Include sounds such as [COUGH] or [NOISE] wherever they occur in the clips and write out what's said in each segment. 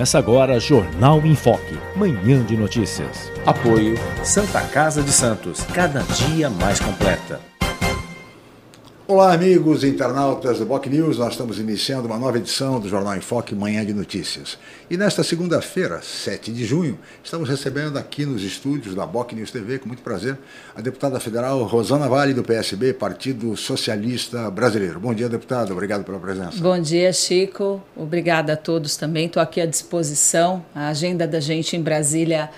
Começa agora Jornal em Foque, manhã de notícias. Apoio Santa Casa de Santos, cada dia mais completa. Olá, amigos internautas do Boc News. Nós estamos iniciando uma nova edição do Jornal em Foque Manhã de Notícias. E nesta segunda-feira, 7 de junho, estamos recebendo aqui nos estúdios da Boc News TV, com muito prazer, a deputada federal Rosana Vale, do PSB, Partido Socialista Brasileiro. Bom dia, deputada. Obrigado pela presença. Bom dia, Chico. Obrigada a todos também. Estou aqui à disposição. A agenda da gente em Brasília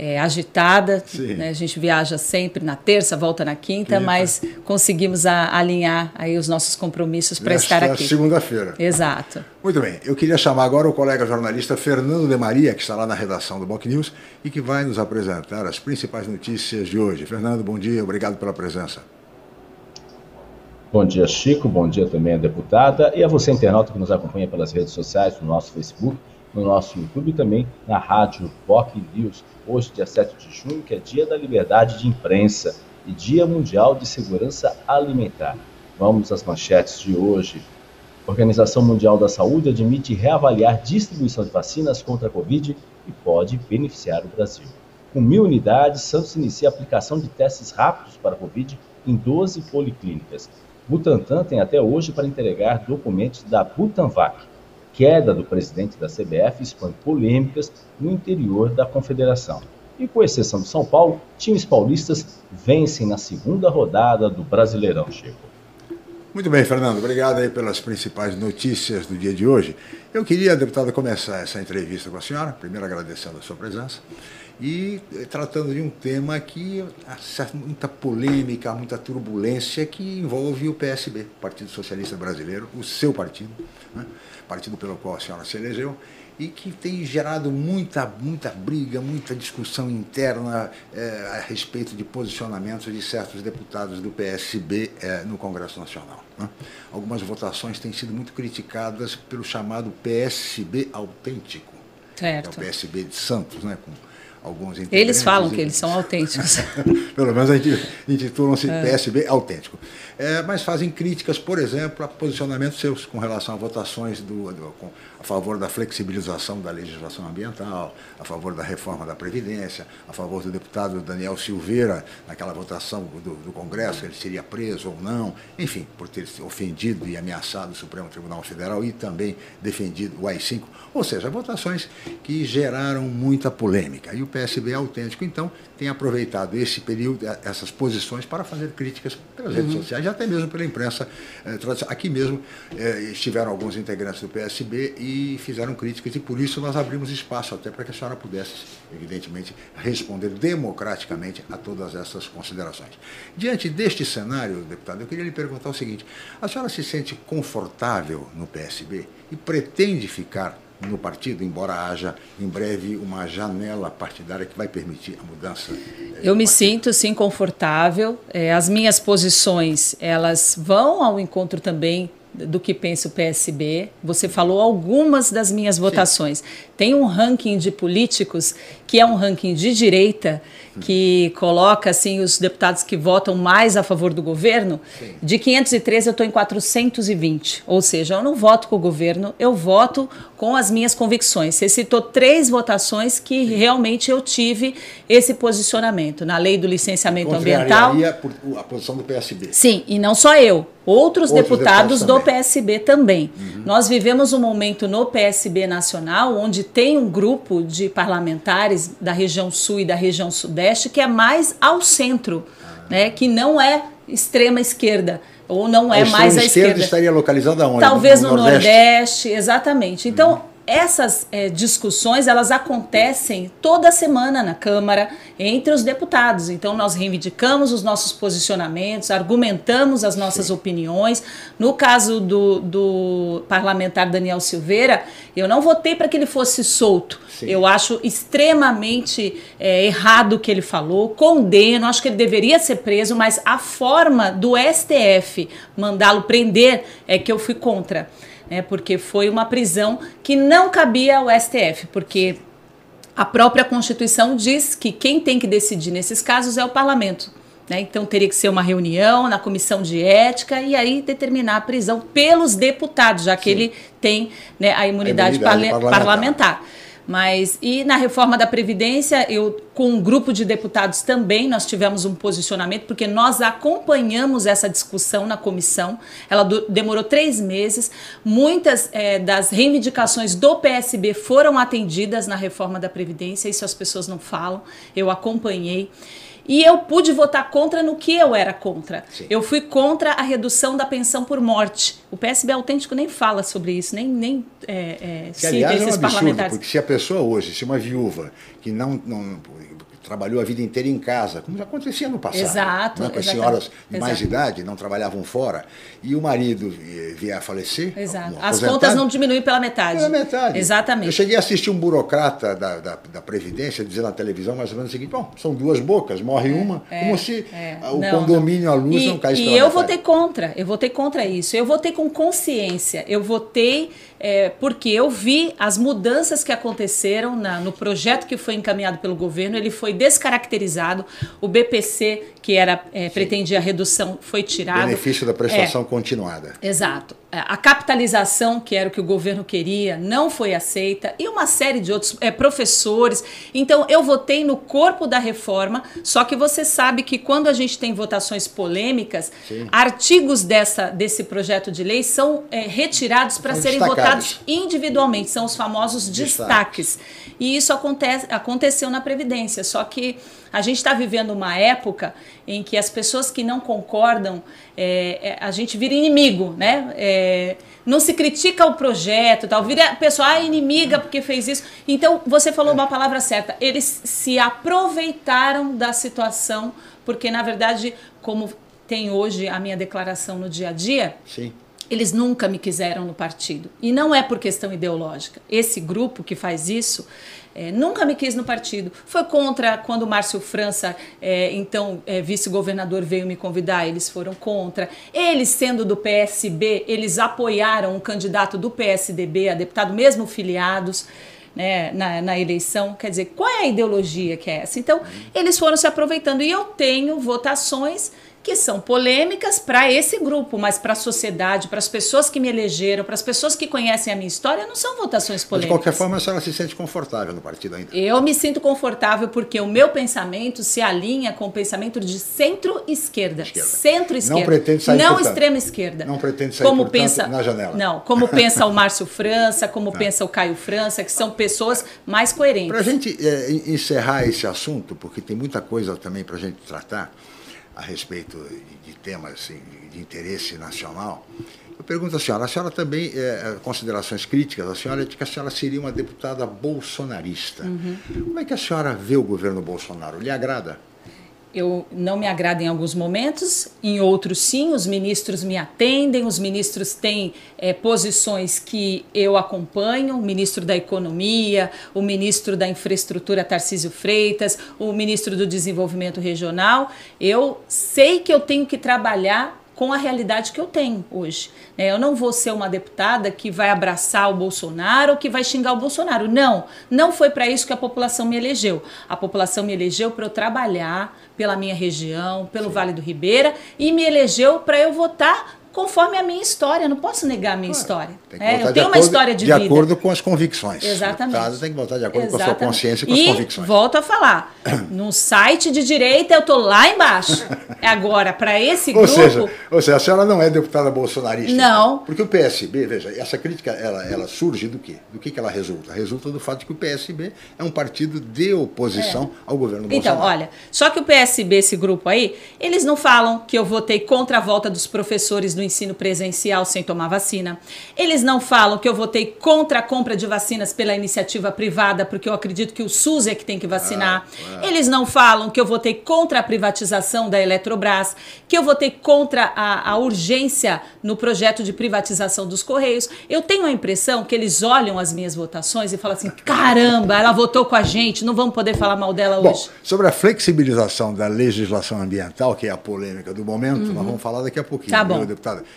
é, agitada. Né? A gente viaja sempre na terça, volta na quinta, quinta. mas conseguimos a, alinhar aí os nossos compromissos para estar aqui. segunda-feira. Exato. Muito bem. Eu queria chamar agora o colega jornalista Fernando de Maria, que está lá na redação do Boc News e que vai nos apresentar as principais notícias de hoje. Fernando, bom dia. Obrigado pela presença. Bom dia, Chico. Bom dia também a deputada e a você, internauta, que nos acompanha pelas redes sociais, no nosso Facebook, no nosso YouTube e também na rádio Boc News hoje, dia 7 de junho, que é Dia da Liberdade de Imprensa e Dia Mundial de Segurança Alimentar. Vamos às manchetes de hoje. A Organização Mundial da Saúde admite reavaliar distribuição de vacinas contra a Covid e pode beneficiar o Brasil. Com mil unidades, Santos inicia a aplicação de testes rápidos para a Covid em 12 policlínicas. Butantan tem até hoje para entregar documentos da Butanvac, queda do presidente da CBF expõe polêmicas no interior da confederação. E com exceção de São Paulo, times paulistas vencem na segunda rodada do Brasileirão, Chico. Muito bem, Fernando. Obrigado aí pelas principais notícias do dia de hoje. Eu queria, deputada, começar essa entrevista com a senhora, primeiro agradecendo a sua presença, e eh, tratando de um tema que há muita polêmica, muita turbulência que envolve o PSB, Partido Socialista Brasileiro, o seu partido. Né? Partido pelo qual a senhora se elegeu, e que tem gerado muita, muita briga, muita discussão interna é, a respeito de posicionamentos de certos deputados do PSB eh, no Congresso Nacional. Né? Algumas votações têm sido muito criticadas pelo chamado PSB autêntico. Certo. É o PSB de Santos, né? Com, alguns Eles falam que eles são autênticos. [LAUGHS] Pelo menos a gente intitulam-se é. PSB autêntico. É, mas fazem críticas, por exemplo, a posicionamentos seus com relação a votações do, do a favor da flexibilização da legislação ambiental, a favor da reforma da Previdência, a favor do deputado Daniel Silveira, naquela votação do, do Congresso, ele seria preso ou não, enfim, por ter ofendido e ameaçado o Supremo Tribunal Federal e também defendido o AI-5. Ou seja, votações que geraram muita polêmica. E o PSB é autêntico, então, tem aproveitado esse período, essas posições, para fazer críticas pelas uhum. redes sociais e até mesmo pela imprensa eh, tradicional. Aqui mesmo eh, estiveram alguns integrantes do PSB e e fizeram críticas, e por isso nós abrimos espaço até para que a senhora pudesse, evidentemente, responder democraticamente a todas essas considerações. Diante deste cenário, deputado, eu queria lhe perguntar o seguinte: a senhora se sente confortável no PSB e pretende ficar no partido, embora haja em breve uma janela partidária que vai permitir a mudança? Eh, eu me sinto sim confortável. É, as minhas posições elas vão ao encontro também do que pensa o PSB. Você falou algumas das minhas votações. Sim. Tem um ranking de políticos que é um ranking de direita que coloca assim os deputados que votam mais a favor do governo. Sim. De 513 eu estou em 420, ou seja, eu não voto com o governo, eu voto com as minhas convicções. Você citou três votações que Sim. realmente eu tive esse posicionamento na lei do licenciamento ambiental. Por a posição do PSB. Sim, e não só eu. Outros, Outros deputados, deputados do PSB também. Uhum. Nós vivemos um momento no PSB nacional onde tem um grupo de parlamentares da região sul e da região sudeste que é mais ao centro, ah. né, que não é extrema esquerda ou não é mais a esquerda. estaria localizada onde? Talvez no, no Nordeste? Nordeste? exatamente. Então, uhum. Essas é, discussões elas acontecem toda semana na Câmara entre os deputados. Então nós reivindicamos os nossos posicionamentos, argumentamos as nossas Sim. opiniões. No caso do, do parlamentar Daniel Silveira, eu não votei para que ele fosse solto. Sim. Eu acho extremamente é, errado o que ele falou, condeno, acho que ele deveria ser preso, mas a forma do STF mandá-lo prender é que eu fui contra né, porque foi uma prisão que não cabia ao STF, porque a própria Constituição diz que quem tem que decidir nesses casos é o parlamento. Né? Então teria que ser uma reunião na comissão de ética e aí determinar a prisão pelos deputados, já que Sim. ele tem né, a imunidade, a imunidade parlamentar. parlamentar. Mas e na reforma da Previdência, eu com um grupo de deputados também nós tivemos um posicionamento, porque nós acompanhamos essa discussão na comissão. Ela do, demorou três meses. Muitas é, das reivindicações do PSB foram atendidas na reforma da Previdência, isso as pessoas não falam. Eu acompanhei. E eu pude votar contra no que eu era contra. Sim. Eu fui contra a redução da pensão por morte. O PSB autêntico nem fala sobre isso, nem, nem é, é, que, aliás, esses é um absurdo, parlamentares. Porque se a pessoa hoje, se uma viúva que não, não trabalhou a vida inteira em casa, como já acontecia no passado. Exato. Né? Com as senhoras de mais idade, não trabalhavam fora, e o marido vier a falecer. Exato. As contas não diminuem pela metade. Pela metade. Exatamente. Eu cheguei a assistir um burocrata da, da, da Previdência dizer na televisão mais ou menos o seguinte: bom, são duas bocas, morre é, uma, é, como se é. o não, condomínio, não. a luz e, não caísse E eu votei contra, eu votei contra isso. Eu votei com consciência, eu votei é, porque eu vi as mudanças que aconteceram na, no projeto que foi encaminhado pelo governo, ele foi descaracterizado, o BPC, que era é, pretendia a redução, foi tirado. Benefício da prestação é, continuada. Exato. É, a capitalização, que era o que o governo queria, não foi aceita, e uma série de outros é, professores. Então, eu votei no corpo da reforma, só que você sabe que quando a gente tem votações polêmicas, Sim. artigos dessa, desse projeto de lei são é, retirados para serem votados individualmente, são os famosos destaques. destaques. E isso acontece, aconteceu na Previdência, só que a gente está vivendo uma época em que as pessoas que não concordam, é, é, a gente vira inimigo, né? É, não se critica o projeto, tal, vira a pessoa ah, inimiga porque fez isso. Então, você falou uma palavra certa, eles se aproveitaram da situação, porque na verdade, como tem hoje a minha declaração no dia a dia, Sim. Eles nunca me quiseram no partido. E não é por questão ideológica. Esse grupo que faz isso é, nunca me quis no partido. Foi contra quando o Márcio França, é, então é, vice-governador, veio me convidar, eles foram contra. Eles, sendo do PSB, eles apoiaram o candidato do PSDB, a deputado, mesmo filiados. Né, na, na, eleição. Quer dizer, qual é a ideologia que é essa? Então, eles foram se aproveitando. E eu tenho votações que são polêmicas para esse grupo, mas para a sociedade, para as pessoas que me elegeram, para as pessoas que conhecem a minha história, não são votações polêmicas. Mas de qualquer forma, a senhora se sente confortável no partido ainda? Eu me sinto confortável porque o meu pensamento se alinha com o pensamento de centro-esquerda. Centro-esquerda. Não pretende sair Não extrema-esquerda. Não pretende sair como pensa, na janela. Não, como [LAUGHS] pensa o Márcio França, como não. pensa o Caio França, que são pessoas mais coerentes. Para a gente é, encerrar esse assunto, porque tem muita coisa também para a gente tratar, a respeito de temas assim, de interesse nacional. Eu pergunto à senhora, a senhora também, é, considerações críticas, a senhora de que a senhora seria uma deputada bolsonarista. Uhum. Como é que a senhora vê o governo Bolsonaro? Lhe agrada? Eu não me agrada em alguns momentos, em outros sim, os ministros me atendem, os ministros têm é, posições que eu acompanho, o ministro da Economia, o ministro da Infraestrutura Tarcísio Freitas, o ministro do Desenvolvimento Regional. Eu sei que eu tenho que trabalhar com a realidade que eu tenho hoje. Né? Eu não vou ser uma deputada que vai abraçar o Bolsonaro ou que vai xingar o Bolsonaro. Não, não foi para isso que a população me elegeu. A população me elegeu para eu trabalhar pela minha região, pelo Sim. Vale do Ribeira e me elegeu para eu votar conforme a minha história. não posso negar a minha história. É, eu tenho uma acordo, história de, de vida. De acordo com as convicções. Exatamente. O caso tem que votar de acordo Exatamente. com a sua consciência e com as convicções. volto a falar, [COUGHS] no site de direita eu estou lá embaixo. Agora, para esse [LAUGHS] ou grupo... Seja, ou seja, a senhora não é deputada bolsonarista. Não. Então, porque o PSB, veja, essa crítica, ela, ela surge do quê? Do que, que ela resulta? Resulta do fato de que o PSB é um partido de oposição é. ao governo então, Bolsonaro. Então, olha, só que o PSB, esse grupo aí, eles não falam que eu votei contra a volta dos professores do do ensino presencial sem tomar vacina. Eles não falam que eu votei contra a compra de vacinas pela iniciativa privada, porque eu acredito que o SUS é que tem que vacinar. Ah, ah. Eles não falam que eu votei contra a privatização da Eletrobras, que eu votei contra a, a urgência no projeto de privatização dos Correios. Eu tenho a impressão que eles olham as minhas votações e falam assim: caramba, ela votou com a gente, não vamos poder falar mal dela Bom, hoje. Sobre a flexibilização da legislação ambiental, que é a polêmica do momento, uhum. nós vamos falar daqui a pouquinho, tá bom.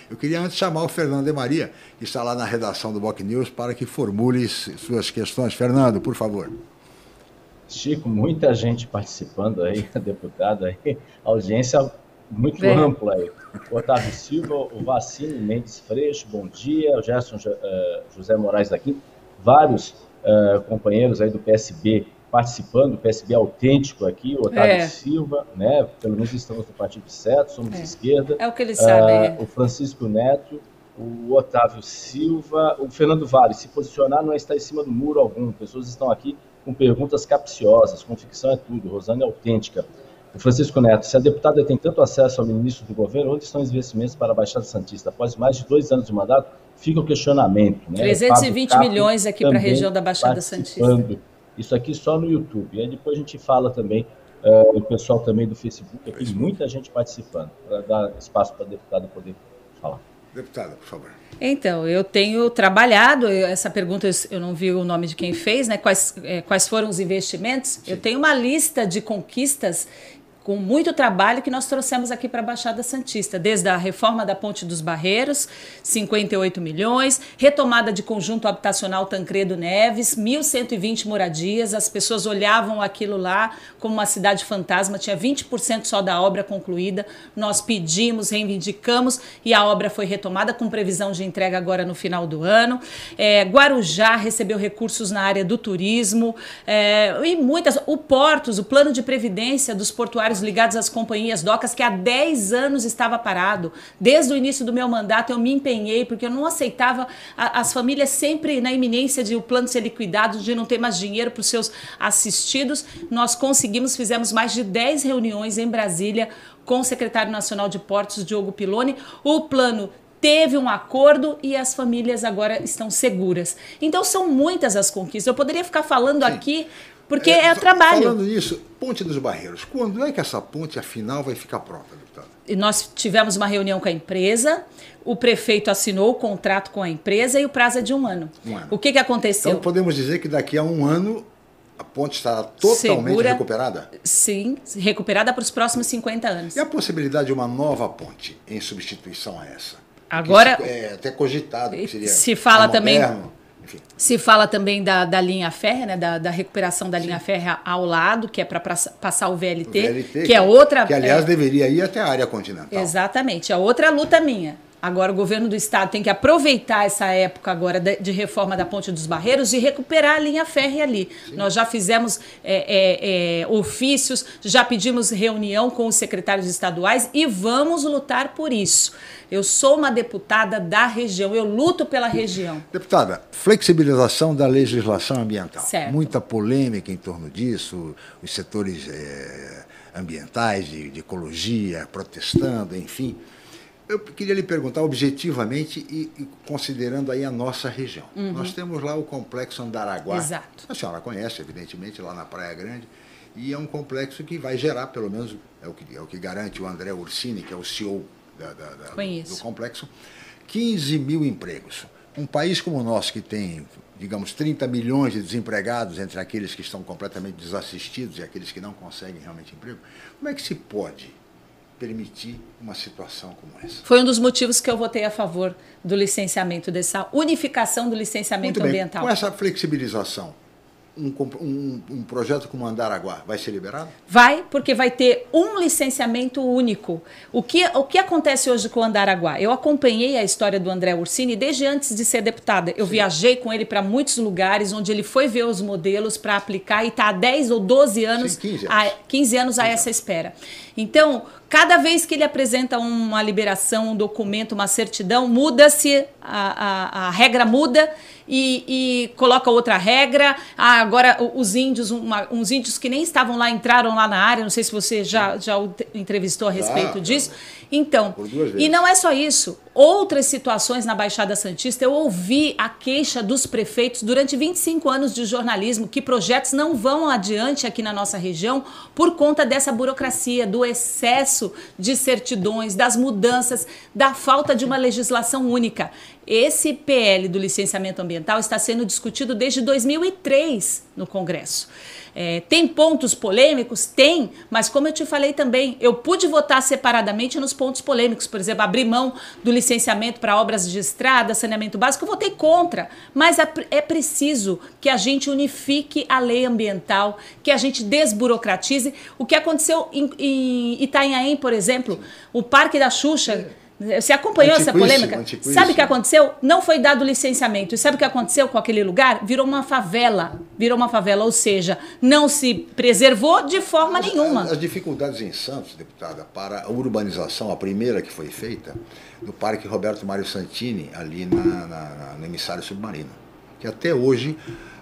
Eu queria antes chamar o Fernando de Maria, que está lá na redação do Boc News, para que formule suas questões. Fernando, por favor. Chico, muita gente participando aí, [LAUGHS] deputada aí, audiência muito Bem. ampla aí. O Otávio Silva, o Vacine Mendes Freixo, bom dia. O Gerson uh, José Moraes daqui. Vários uh, companheiros aí do PSB participando, o PSB autêntico aqui, o Otávio é. Silva, né? Pelo menos estamos no partido certo, somos é. esquerda. É o que eles uh, sabem. O Francisco Neto, o Otávio Silva, o Fernando Vale, se posicionar não é estar em cima do muro algum. Pessoas estão aqui com perguntas capciosas, com ficção é tudo. Rosane é autêntica. O Francisco Neto, se a deputada tem tanto acesso ao ministro do governo, onde estão os investimentos para a Baixada Santista? Após mais de dois anos de mandato, fica o questionamento. Né? 320 milhões aqui para a região da Baixada Santista. Isso aqui só no YouTube. E aí depois a gente fala também, uh, o pessoal também do Facebook, aqui, muita gente participando, para dar espaço para a deputada poder falar. Deputada, por favor. Então, eu tenho trabalhado, essa pergunta eu não vi o nome de quem fez, né? Quais, é, quais foram os investimentos? Sim. Eu tenho uma lista de conquistas com muito trabalho que nós trouxemos aqui para a Baixada Santista, desde a reforma da Ponte dos Barreiros, 58 milhões, retomada de conjunto habitacional Tancredo Neves, 1.120 moradias, as pessoas olhavam aquilo lá como uma cidade fantasma, tinha 20% só da obra concluída, nós pedimos, reivindicamos e a obra foi retomada com previsão de entrega agora no final do ano. É, Guarujá recebeu recursos na área do turismo é, e muitas, o Portos, o plano de previdência dos portuários ligados às companhias docas que há 10 anos estava parado. Desde o início do meu mandato eu me empenhei porque eu não aceitava a, as famílias sempre na iminência de o plano ser liquidado, de não ter mais dinheiro para os seus assistidos. Nós conseguimos, fizemos mais de 10 reuniões em Brasília com o secretário nacional de Portos, Diogo Piloni. O plano teve um acordo e as famílias agora estão seguras. Então são muitas as conquistas. Eu poderia ficar falando Sim. aqui porque é, é trabalho. Falando nisso, Ponte dos Barreiros, quando é que essa ponte, afinal, vai ficar pronta, deputado? E nós tivemos uma reunião com a empresa, o prefeito assinou o contrato com a empresa e o prazo é de um ano. Um ano. O que, que aconteceu? Então podemos dizer que daqui a um ano a ponte estará totalmente Segura, recuperada? Sim, recuperada para os próximos 50 anos. E a possibilidade de uma nova ponte em substituição a essa? Agora. é até cogitado que seria. Se fala também. Enfim. Se fala também da, da linha férrea, né, da, da recuperação da Sim. linha férrea ao lado, que é para passar o VLT, o VLT que, que, é outra. Que, aliás, é, deveria ir até a área continental. Exatamente. É outra luta minha. Agora, o governo do estado tem que aproveitar essa época agora de, reforma da Ponte dos Barreiros e recuperar a linha férrea ali. Sim. Nós já fizemos é, é, é, ofícios, já pedimos reunião com os secretários estaduais e vamos lutar por isso. Eu sou uma deputada da região, eu luto pela região. Deputada, flexibilização da legislação ambiental. Certo. Muita polêmica em torno disso, os setores é, ambientais, de, de ecologia, protestando, enfim. Eu queria lhe perguntar objetivamente e, e, considerando aí a nossa região. Uhum. Nós temos lá o complexo Andaraguá. Exato. A senhora conhece, evidentemente, lá na Praia Grande. E é um complexo que vai gerar, pelo menos, é o que, é o que garante o André Ursini, que é o CEO da, da, da, do, do complexo, 15 mil empregos. Um país como o nosso, que tem, digamos, 30 milhões de desempregados entre aqueles que estão completamente desassistidos e aqueles que não conseguem realmente emprego, como é que se pode permitir uma situação como essa. Foi um dos motivos que eu votei a favor do licenciamento, dessa unificação do licenciamento Muito ambiental. Bem. Com essa flexibilização, um, um, um, projeto como Andaraguá vai ser liberado? Vai, porque vai ter um licenciamento único. O que, o que acontece hoje com o Andaraguá? Eu acompanhei a história do André Ursini desde antes de ser deputada. Eu Sim. viajei com ele para muitos lugares onde ele foi ver os modelos para aplicar e está há 10 ou 12 anos, Sim, 15 anos. A, 15 anos a essa espera. Então, cada vez que ele apresenta uma liberação, um documento, uma certidão, muda-se, a, a, a regra muda e, e, coloca outra regra. Ah, agora os índios, uma, uns índios que nem estavam lá, entraram lá na área, não sei se você já, já o entrevistou a respeito disso. Então, e não é só isso. Outras situações na Baixada Santista, eu ouvi a queixa dos prefeitos durante 25 anos de jornalismo que projetos não vão adiante aqui na nossa região por conta dessa burocracia, do excesso de certidões, das mudanças, da falta de uma legislação única. Esse PL do licenciamento ambiental está sendo discutido desde 2003 no Congresso. É, tem pontos polêmicos? Tem, mas como eu te falei também, eu pude votar separadamente nos pontos polêmicos. Por exemplo, abrir mão do licenciamento para obras de estrada, saneamento básico, eu votei contra. Mas é, é preciso que a gente unifique a lei ambiental, que a gente desburocratize. O que aconteceu em, em Itanhaém, por exemplo, o Parque da Xuxa você acompanhou essa polêmica? Sabe o que aconteceu? Não foi dado licenciamento. E sabe o que aconteceu com aquele lugar? Virou uma favela. Virou uma favela, ou seja, não se preservou de forma as, nenhuma. As dificuldades em Santos, deputada, para a urbanização, a primeira que foi feita, do Parque Roberto Mário Santini, ali na, na, na, no emissário submarino, que até hoje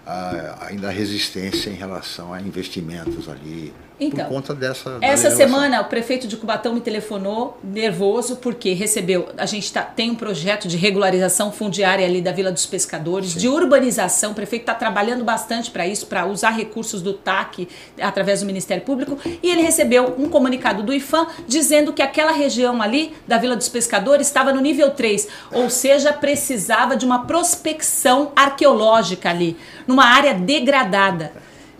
ah, ainda há resistência em relação a investimentos ali, então, por conta dessa. Essa semana o prefeito de Cubatão me telefonou nervoso porque recebeu. A gente tá, tem um projeto de regularização fundiária ali da Vila dos Pescadores, Sim. de urbanização. O prefeito está trabalhando bastante para isso, para usar recursos do TAC através do Ministério Público. E ele recebeu um comunicado do IFAM dizendo que aquela região ali da Vila dos Pescadores estava no nível 3, ou seja, precisava de uma prospecção arqueológica ali, numa área degradada.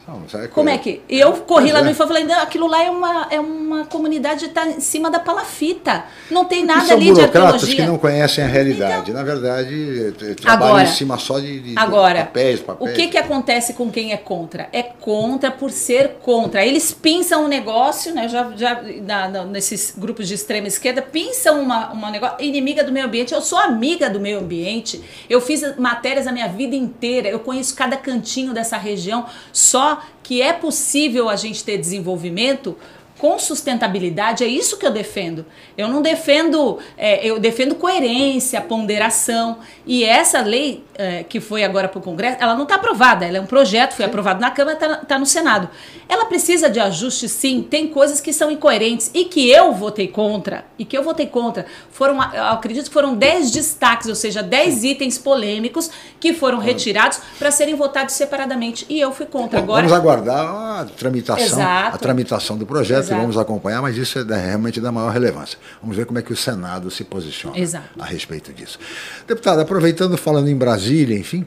Não, é Como é que. Eu corri lá no é. Info e falei, não, aquilo lá é uma, é uma comunidade que está em cima da palafita. Não tem nada são ali de arqueologia. que não conhecem a realidade. Então, Na verdade, trabalham agora, em cima só de, de agora, papéis, papéis. O que, que acontece com quem é contra? É contra por ser contra. Eles pinçam um negócio, né? Já, já na, na, nesses grupos de extrema esquerda, pinçam uma, uma negócio, inimiga do meio ambiente. Eu sou amiga do meio ambiente. Eu fiz matérias a minha vida inteira. Eu conheço cada cantinho dessa região. Só que é possível a gente ter desenvolvimento com sustentabilidade, é isso que eu defendo. Eu não defendo, é, eu defendo coerência, ponderação. E essa lei é, que foi agora para o Congresso, ela não está aprovada, ela é um projeto, foi aprovado na Câmara, está tá no Senado. Ela precisa de ajuste, sim, tem coisas que são incoerentes e que eu votei contra, e que eu votei contra. Foram, acredito que foram 10 destaques, ou seja, 10 itens polêmicos que foram retirados para serem votados separadamente. E eu fui contra. Agora, vamos aguardar a tramitação, Exato. a tramitação do projeto Exato. vamos acompanhar, mas isso é realmente da maior relevância. Vamos ver como é que o Senado se posiciona Exato. a respeito disso. Deputado, aproveitando, falando em Brasília, enfim,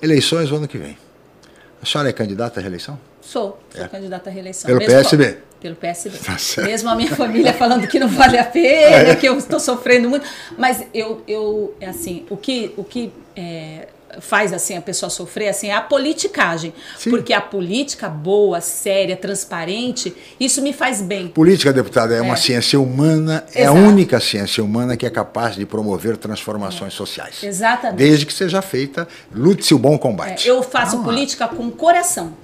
eleições no ano que vem. A senhora é candidata à reeleição? Sou, sou é. candidata à reeleição. Pelo Mesmo PSB? Pelo PSB. Tá Mesmo a minha família [LAUGHS] falando que não vale a pena, é. que eu estou sofrendo muito. Mas eu, eu assim, o que, o que é, faz assim a pessoa sofrer assim é a politicagem. Sim. Porque a política boa, séria, transparente, isso me faz bem. Política, deputada, é, é. uma ciência humana, Exato. é a única ciência humana que é capaz de promover transformações é. sociais. Exatamente. Desde que seja feita, lute-se o bom combate. É, eu faço ah. política com coração.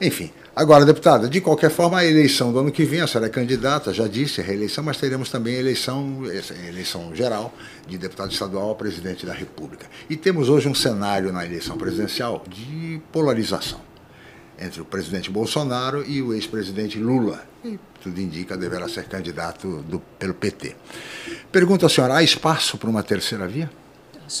Enfim, Agora, deputada, de qualquer forma, a eleição do ano que vem, a senhora é candidata, já disse, a reeleição, mas teremos também a eleição, a eleição geral de deputado estadual a presidente da República. E temos hoje um cenário na eleição presidencial de polarização entre o presidente Bolsonaro e o ex-presidente Lula. E tudo indica deverá ser candidato do, pelo PT. Pergunta a senhora, há espaço para uma terceira via?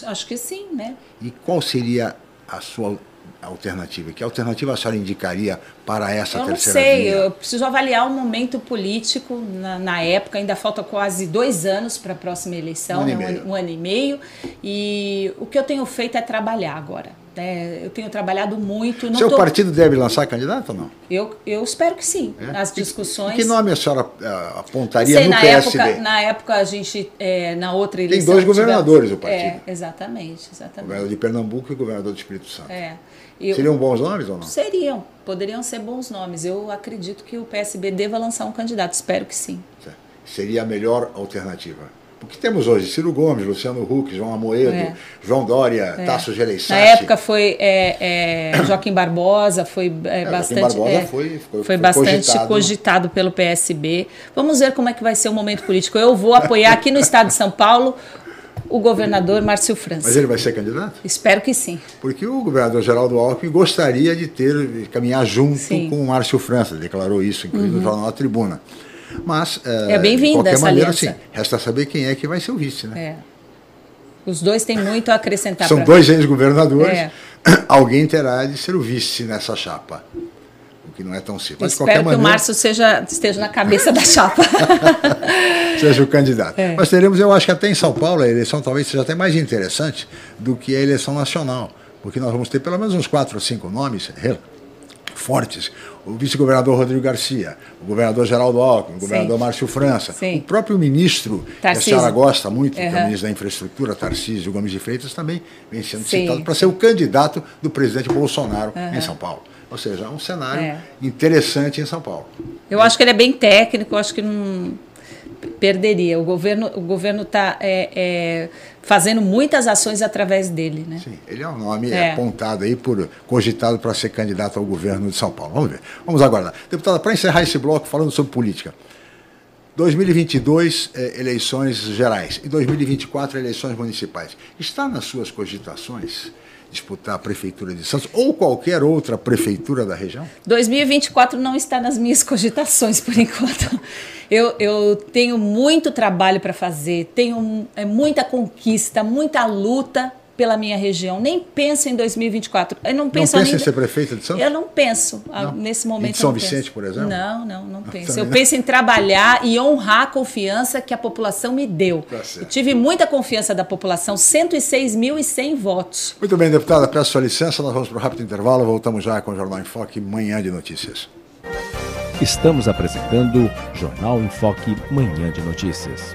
Acho que sim, né? E qual seria a sua alternativa? Que alternativa a senhora indicaria para essa eu terceira via? Eu não sei, via? eu preciso avaliar o momento político na, na época, ainda falta quase dois anos para a próxima eleição, um, né? um, um ano e meio, e o que eu tenho feito é trabalhar agora. É, eu tenho trabalhado muito. Seu tô... partido deve lançar candidato ou não? Eu, eu espero que sim. É? As discussões. E que nome a senhora uh, apontaria Sei, no na PSB? Época, na época, a gente, é, na outra eleição. Tem dois governadores tivemos... o partido. É, exatamente, exatamente. O governador de Pernambuco e o governador do Espírito Santo. É. Eu, Seriam bons nomes ou não? Seriam, poderiam ser bons nomes. Eu acredito que o PSB deva lançar um candidato, espero que sim. Seria a melhor alternativa. O que temos hoje? Ciro Gomes, Luciano Huck, João Amoedo, é. João Dória, é. Tasso Gereissati. Na época foi é, é [COUGHS] Joaquim Barbosa, foi é, é, bastante, Barbosa foi, foi, foi, foi, bastante cogitado. cogitado. pelo PSB. Vamos ver como é que vai ser o momento político. Eu vou apoiar aqui no estado de São Paulo o governador Márcio França. Mas ele vai ser candidato? Espero que sim. Porque o governador Geraldo Alckmin gostaria de ter, de caminhar junto sim. com o Márcio França, declarou isso, inclusive uhum. no jornal Tribuna. Mas, é, é bem-vinda essa maneira, aliança. Sim, resta saber quem é que vai ser o vice, né? É. Os dois têm muito a acrescentar. São dois ex-governadores. É. [COUGHS] Alguém terá de ser o vice nessa chapa. O que não é tão simples. Espero que maneira... o Márcio seja, esteja na cabeça da chapa. [LAUGHS] seja o candidato. É. Mas teremos, eu acho que até em São Paulo a eleição talvez seja até mais interessante do que a eleição nacional. Porque nós vamos ter pelo menos uns quatro ou cinco nomes fortes. O vice-governador Rodrigo Garcia, o governador Geraldo Alckmin, o governador Sim. Márcio França, Sim. o próprio ministro, Tarcísio. que a senhora gosta muito, uhum. que é o ministro da Infraestrutura, Tarcísio Gomes de Freitas, também vem sendo Sim. citado para ser o candidato do presidente Bolsonaro uhum. em São Paulo. Ou seja, é um cenário é. interessante em São Paulo. Eu acho que ele é bem técnico, eu acho que não perderia. O governo o governo está é, é, fazendo muitas ações através dele, né? Sim, ele é um nome é. apontado aí por cogitado para ser candidato ao governo de São Paulo. Vamos ver, vamos aguardar. Deputada, para encerrar esse bloco falando sobre política. 2022, é, eleições gerais. E 2024, eleições municipais. Está nas suas cogitações disputar a prefeitura de Santos ou qualquer outra prefeitura da região? 2024 não está nas minhas cogitações por enquanto. Eu, eu tenho muito trabalho para fazer, tenho é, muita conquista, muita luta pela minha região. Nem penso em 2024. Eu não penso não pensa em ser prefeita de Santos? Eu não penso ah, não. nesse momento. E de São Vicente, penso. por exemplo? Não, não, não penso. Eu penso em trabalhar e honrar a confiança que a população me deu. Tá eu tive muita confiança da população, 106.100 votos. Muito bem, deputada, peço sua licença, nós vamos para um rápido intervalo, voltamos já com o Jornal em Foque, manhã de notícias. Estamos apresentando Jornal em Foque, manhã de notícias.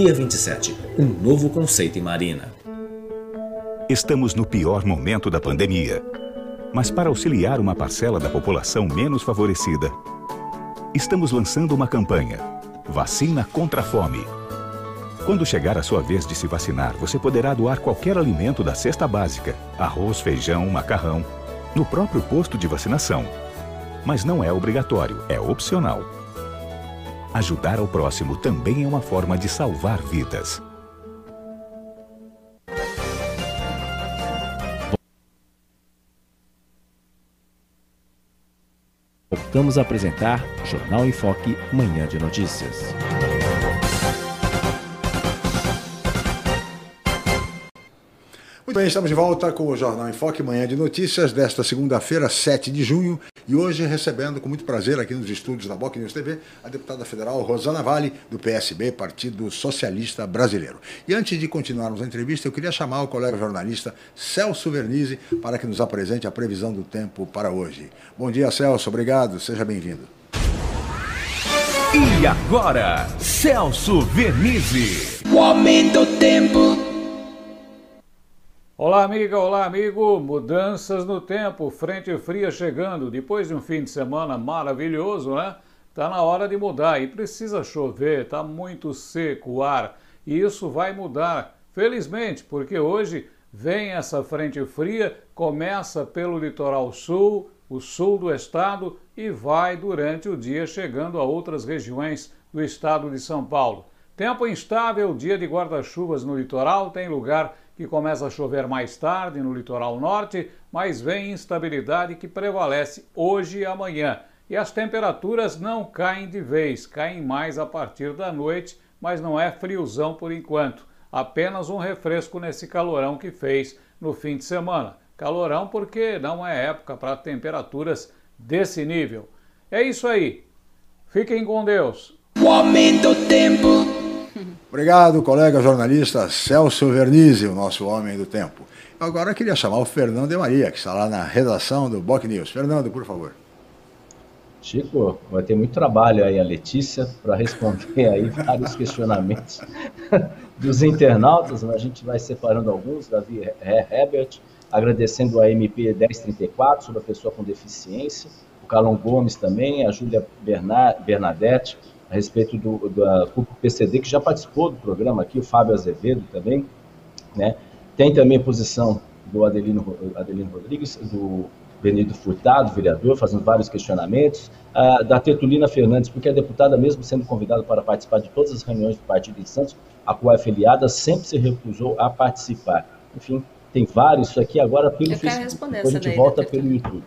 Pia 27, um novo conceito em marina. Estamos no pior momento da pandemia. Mas para auxiliar uma parcela da população menos favorecida, estamos lançando uma campanha: Vacina contra a Fome. Quando chegar a sua vez de se vacinar, você poderá doar qualquer alimento da cesta básica, arroz, feijão, macarrão, no próprio posto de vacinação. Mas não é obrigatório, é opcional. Ajudar ao próximo também é uma forma de salvar vidas. Voltamos a apresentar Jornal em Foque, Manhã de Notícias. Muito bem, estamos de volta com o Jornal em Foque, manhã de notícias desta segunda-feira, 7 de junho, e hoje recebendo com muito prazer aqui nos estúdios da Boc News TV a deputada federal Rosana Vale, do PSB, Partido Socialista Brasileiro. E antes de continuarmos a entrevista, eu queria chamar o colega jornalista Celso Vernizzi para que nos apresente a previsão do tempo para hoje. Bom dia, Celso, obrigado, seja bem-vindo. E agora, Celso Vernizzi. O aumento do tempo. Olá, amiga, olá, amigo. Mudanças no tempo, frente fria chegando. Depois de um fim de semana maravilhoso, né? Tá na hora de mudar e precisa chover, tá muito seco o ar. E isso vai mudar, felizmente, porque hoje vem essa frente fria, começa pelo litoral sul, o sul do estado e vai durante o dia chegando a outras regiões do estado de São Paulo. Tempo instável, dia de guarda-chuvas no litoral, tem lugar que começa a chover mais tarde no litoral norte, mas vem instabilidade que prevalece hoje e amanhã. E as temperaturas não caem de vez, caem mais a partir da noite, mas não é friozão por enquanto. Apenas um refresco nesse calorão que fez no fim de semana. Calorão porque não é época para temperaturas desse nível. É isso aí. Fiquem com Deus. O aumento do tempo. Obrigado, colega jornalista Celso Vernizzi, o nosso homem do tempo. Agora queria chamar o Fernando de Maria, que está lá na redação do Boc News. Fernando, por favor. Chico, vai ter muito trabalho aí a Letícia para responder aí vários questionamentos [LAUGHS] dos internautas. A gente vai separando alguns, Davi Herbert, agradecendo a MP 1034 sobre a pessoa com deficiência, o Calon Gomes também, a Júlia Bernadette, a respeito do, da CUP PCD, que já participou do programa aqui, o Fábio Azevedo também, né? Tem também a posição do Adelino, Adelino Rodrigues, do Benito Furtado, vereador, fazendo vários questionamentos, da Tertulina Fernandes, porque a deputada, mesmo sendo convidada para participar de todas as reuniões do partido em Santos, a qual é afiliada, sempre se recusou a participar. Enfim, tem vários, isso aqui agora pelo Eu Facebook, depois a gente volta pelo YouTube.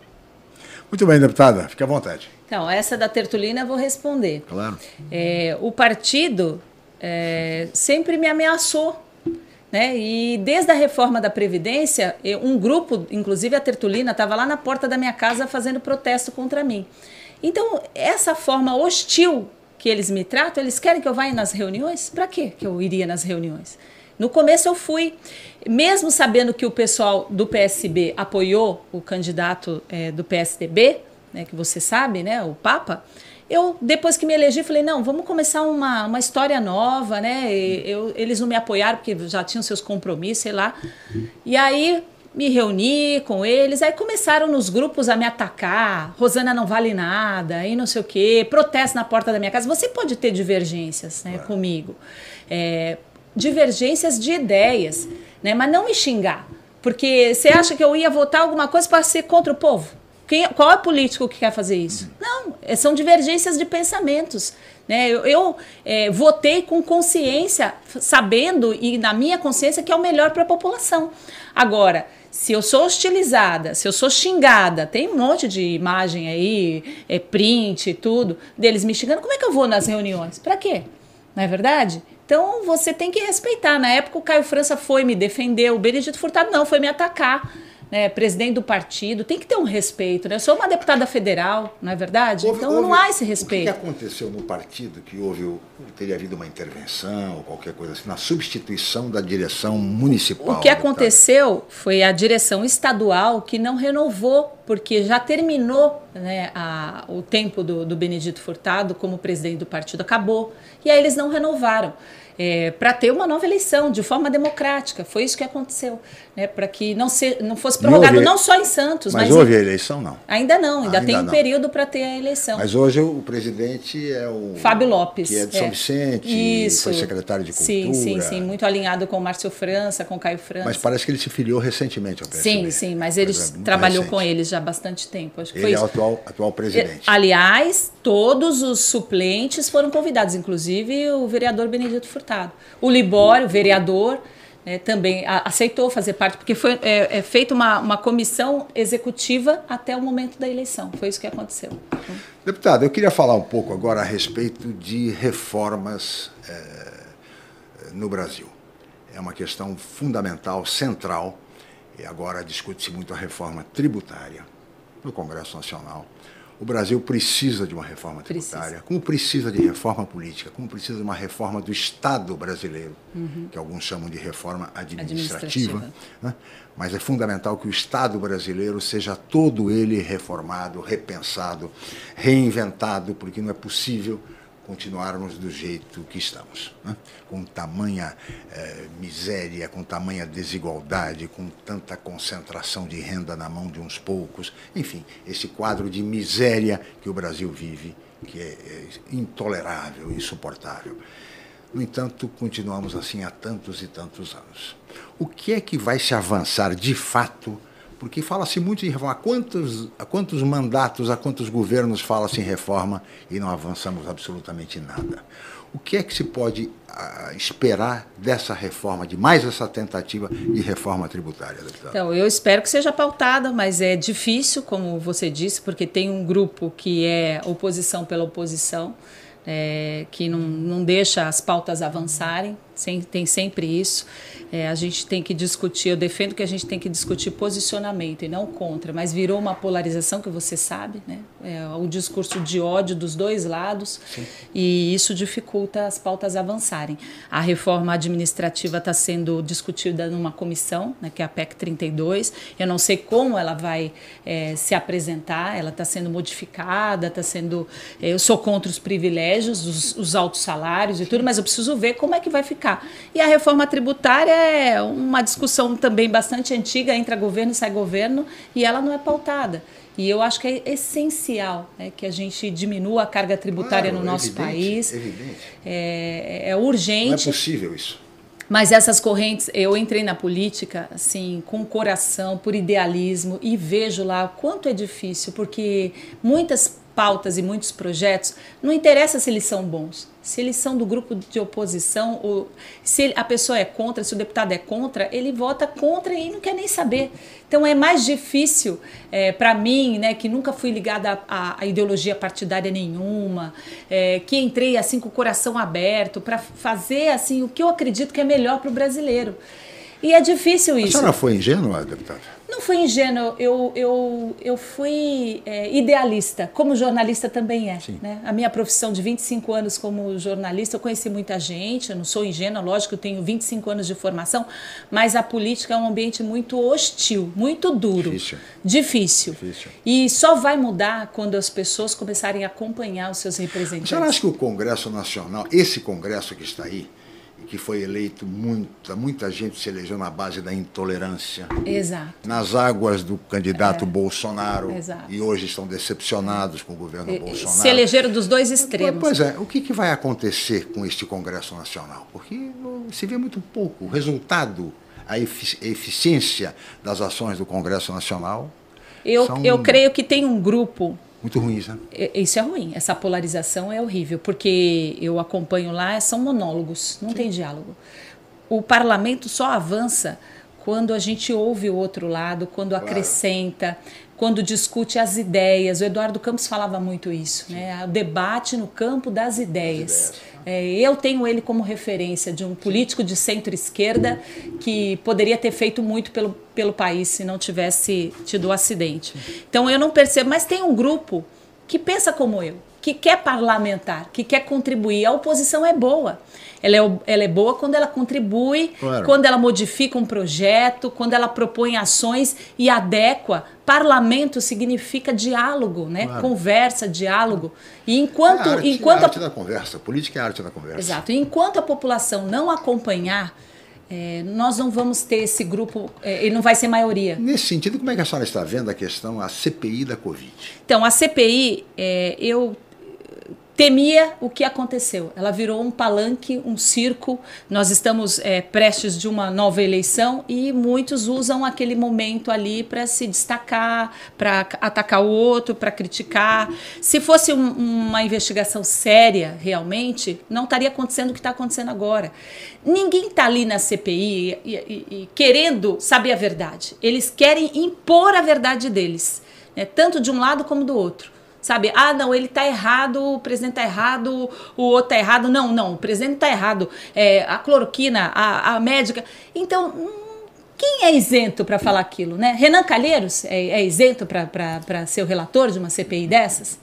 Muito bem, deputada, fique à vontade. Então, essa da Tertulina eu vou responder. Claro. É, o partido é, sempre me ameaçou né? E desde a reforma da Previdência, um grupo, inclusive a Tertulina, estava lá na porta da minha casa fazendo protesto contra mim. Então, essa forma hostil que eles me tratam, eles querem que eu vá nas reuniões? Para que eu iria nas reuniões? No começo eu fui, mesmo sabendo que o pessoal do PSB apoiou o candidato é, do PSDB, né, que você sabe, né, o Papa, eu, depois que me elegi, falei, não, vamos começar uma, uma história nova, né? Eu, eles não me apoiaram porque já tinham seus compromissos, sei lá. E aí me reuni com eles, aí começaram nos grupos a me atacar, Rosana não vale nada, e não sei o quê, protesto na porta da minha casa. Você pode ter divergências né, comigo, é, divergências de ideias, né, mas não me xingar, porque você acha que eu ia votar alguma coisa para ser contra o povo? Quem, qual é político que quer fazer isso? Não, é, são divergências de pensamentos. Né? Eu, eu é, votei com consciência, sabendo e na minha consciência que é o melhor para a população. Agora, se eu sou hostilizada, se eu sou xingada, tem um monte de imagem aí, é, print e tudo, deles me xingando, como é que eu vou nas reuniões? Para quê? Não é verdade? Então você tem que respeitar. Na época o Caio França foi me defender, o Benedito Furtado não, foi me atacar né, presidente do partido, tem que ter um respeito. Né? Eu sou uma deputada federal, não é verdade? Houve, então houve, não há esse respeito. O que aconteceu no partido que houve, teria havido uma intervenção ou qualquer coisa assim, na substituição da direção municipal? O que aconteceu foi a direção estadual que não renovou, porque já terminou né, a, o tempo do, do Benedito Furtado como presidente do partido, acabou. E aí eles não renovaram é, para ter uma nova eleição de forma democrática. Foi isso que aconteceu, né? para que não, se, não fosse prorrogado houve, não só em Santos. Mas, mas houve em, a eleição, não? Ainda não, ainda, ainda tem um período para ter a eleição. Mas hoje o presidente é o. Fábio Lopes. Que é de São é. Vicente, isso. foi secretário de Cultura. Sim, sim, sim. Muito alinhado com o Márcio França, com o Caio França. Mas parece que ele se filiou recentemente ao PSB. Sim, sim, mas ele trabalhou recente. com eles já há bastante tempo. Acho que ele foi é o atual, atual presidente. Aliás, todos os suplentes foram convidados, inclusive o vereador Benedito Furtado. O Libório, vereador, né, também a, aceitou fazer parte, porque foi é, é feita uma, uma comissão executiva até o momento da eleição. Foi isso que aconteceu. Deputado, eu queria falar um pouco agora a respeito de reformas é, no Brasil. É uma questão fundamental, central, e agora discute-se muito a reforma tributária no Congresso Nacional. O Brasil precisa de uma reforma tributária, precisa. como precisa de reforma política, como precisa de uma reforma do Estado brasileiro, uhum. que alguns chamam de reforma administrativa. administrativa. Né? Mas é fundamental que o Estado brasileiro seja todo ele reformado, repensado, reinventado, porque não é possível continuarmos do jeito que estamos, né? com tamanha eh, miséria, com tamanha desigualdade, com tanta concentração de renda na mão de uns poucos, enfim, esse quadro de miséria que o Brasil vive, que é, é intolerável, insuportável. No entanto, continuamos assim há tantos e tantos anos. O que é que vai se avançar de fato? Porque fala-se muito em reforma. Há quantos, há quantos mandatos, há quantos governos fala-se em reforma e não avançamos absolutamente nada? O que é que se pode uh, esperar dessa reforma, de mais essa tentativa de reforma tributária, deputado? Então, eu espero que seja pautada, mas é difícil, como você disse, porque tem um grupo que é oposição pela oposição, é, que não, não deixa as pautas avançarem tem sempre isso. É, a gente tem que discutir, eu defendo que a gente tem que discutir posicionamento e não contra, mas virou uma polarização que você sabe, né? É, o discurso de ódio dos dois lados Sim. e isso dificulta as pautas avançarem. A reforma administrativa está sendo discutida numa comissão, né, que é a PEC 32. Eu não sei como ela vai é, se apresentar, ela está sendo modificada, está sendo. É, eu sou contra os privilégios, os, os altos salários e tudo, mas eu preciso ver como é que vai ficar. E a reforma tributária é uma discussão também bastante antiga, entra governo e sai governo, e ela não é pautada. E eu acho que é essencial né, que a gente diminua a carga tributária claro, no nosso evidente, país. Evidente. É, é urgente. Não é possível isso. Mas essas correntes, eu entrei na política assim com coração, por idealismo e vejo lá o quanto é difícil, porque muitas pautas e muitos projetos, não interessa se eles são bons, se eles são do grupo de oposição, ou se a pessoa é contra, se o deputado é contra, ele vota contra e não quer nem saber. Então é mais difícil é, para mim, né, que nunca fui ligada a, a ideologia partidária nenhuma, é, que entrei assim com o coração aberto para fazer assim o que eu acredito que é melhor para o brasileiro. E é difícil isso. A senhora foi ingênua, deputada? Não fui ingênuo, eu, eu, eu fui é, idealista, como jornalista também é. Né? A minha profissão de 25 anos como jornalista, eu conheci muita gente, eu não sou ingênua, lógico, eu tenho 25 anos de formação, mas a política é um ambiente muito hostil, muito duro. Difícil. Difícil. Difícil. E só vai mudar quando as pessoas começarem a acompanhar os seus representantes. Você acha que o Congresso Nacional, esse Congresso que está aí, que foi eleito muita, muita gente se elegeu na base da intolerância. Exato. Nas águas do candidato é. Bolsonaro. Exato. E hoje estão decepcionados com o governo e, Bolsonaro. Se elegeram dos dois extremos. Pois é, o que, que vai acontecer com este Congresso Nacional? Porque se vê muito pouco. O resultado, a eficiência das ações do Congresso Nacional. Eu, são... eu creio que tem um grupo muito ruins, né? Isso é ruim. Essa polarização é horrível, porque eu acompanho lá, são monólogos, não Sim. tem diálogo. O parlamento só avança quando a gente ouve o outro lado, quando claro. acrescenta, quando discute as ideias. O Eduardo Campos falava muito isso, Sim. né? O debate no campo das ideias. ideias. É, eu tenho ele como referência de um político de centro-esquerda que poderia ter feito muito pelo, pelo país se não tivesse tido o acidente. Então eu não percebo, mas tem um grupo que pensa como eu, que quer parlamentar, que quer contribuir. A oposição é boa. Ela é, ela é boa quando ela contribui, claro. quando ela modifica um projeto, quando ela propõe ações e adequa. Parlamento significa diálogo, né? Claro. Conversa, diálogo. E enquanto, é a arte, enquanto a arte da conversa, política é a arte da conversa. Exato. E enquanto a população não acompanhar é, nós não vamos ter esse grupo, é, ele não vai ser maioria. Nesse sentido, como é que a senhora está vendo a questão, a CPI da Covid? Então, a CPI, é, eu temia o que aconteceu. Ela virou um palanque, um circo. Nós estamos é, prestes de uma nova eleição e muitos usam aquele momento ali para se destacar, para atacar o outro, para criticar. Se fosse um, uma investigação séria, realmente, não estaria acontecendo o que está acontecendo agora. Ninguém está ali na CPI e, e, e, querendo saber a verdade. Eles querem impor a verdade deles, né? tanto de um lado como do outro sabe? Ah, não, ele está errado, o presidente está errado, o outro está errado. Não, não, o presidente está errado. É, a cloroquina, a, a médica. Então, hum, quem é isento para falar aquilo, né? Renan Calheiros é, é isento para ser o relator de uma CPI dessas?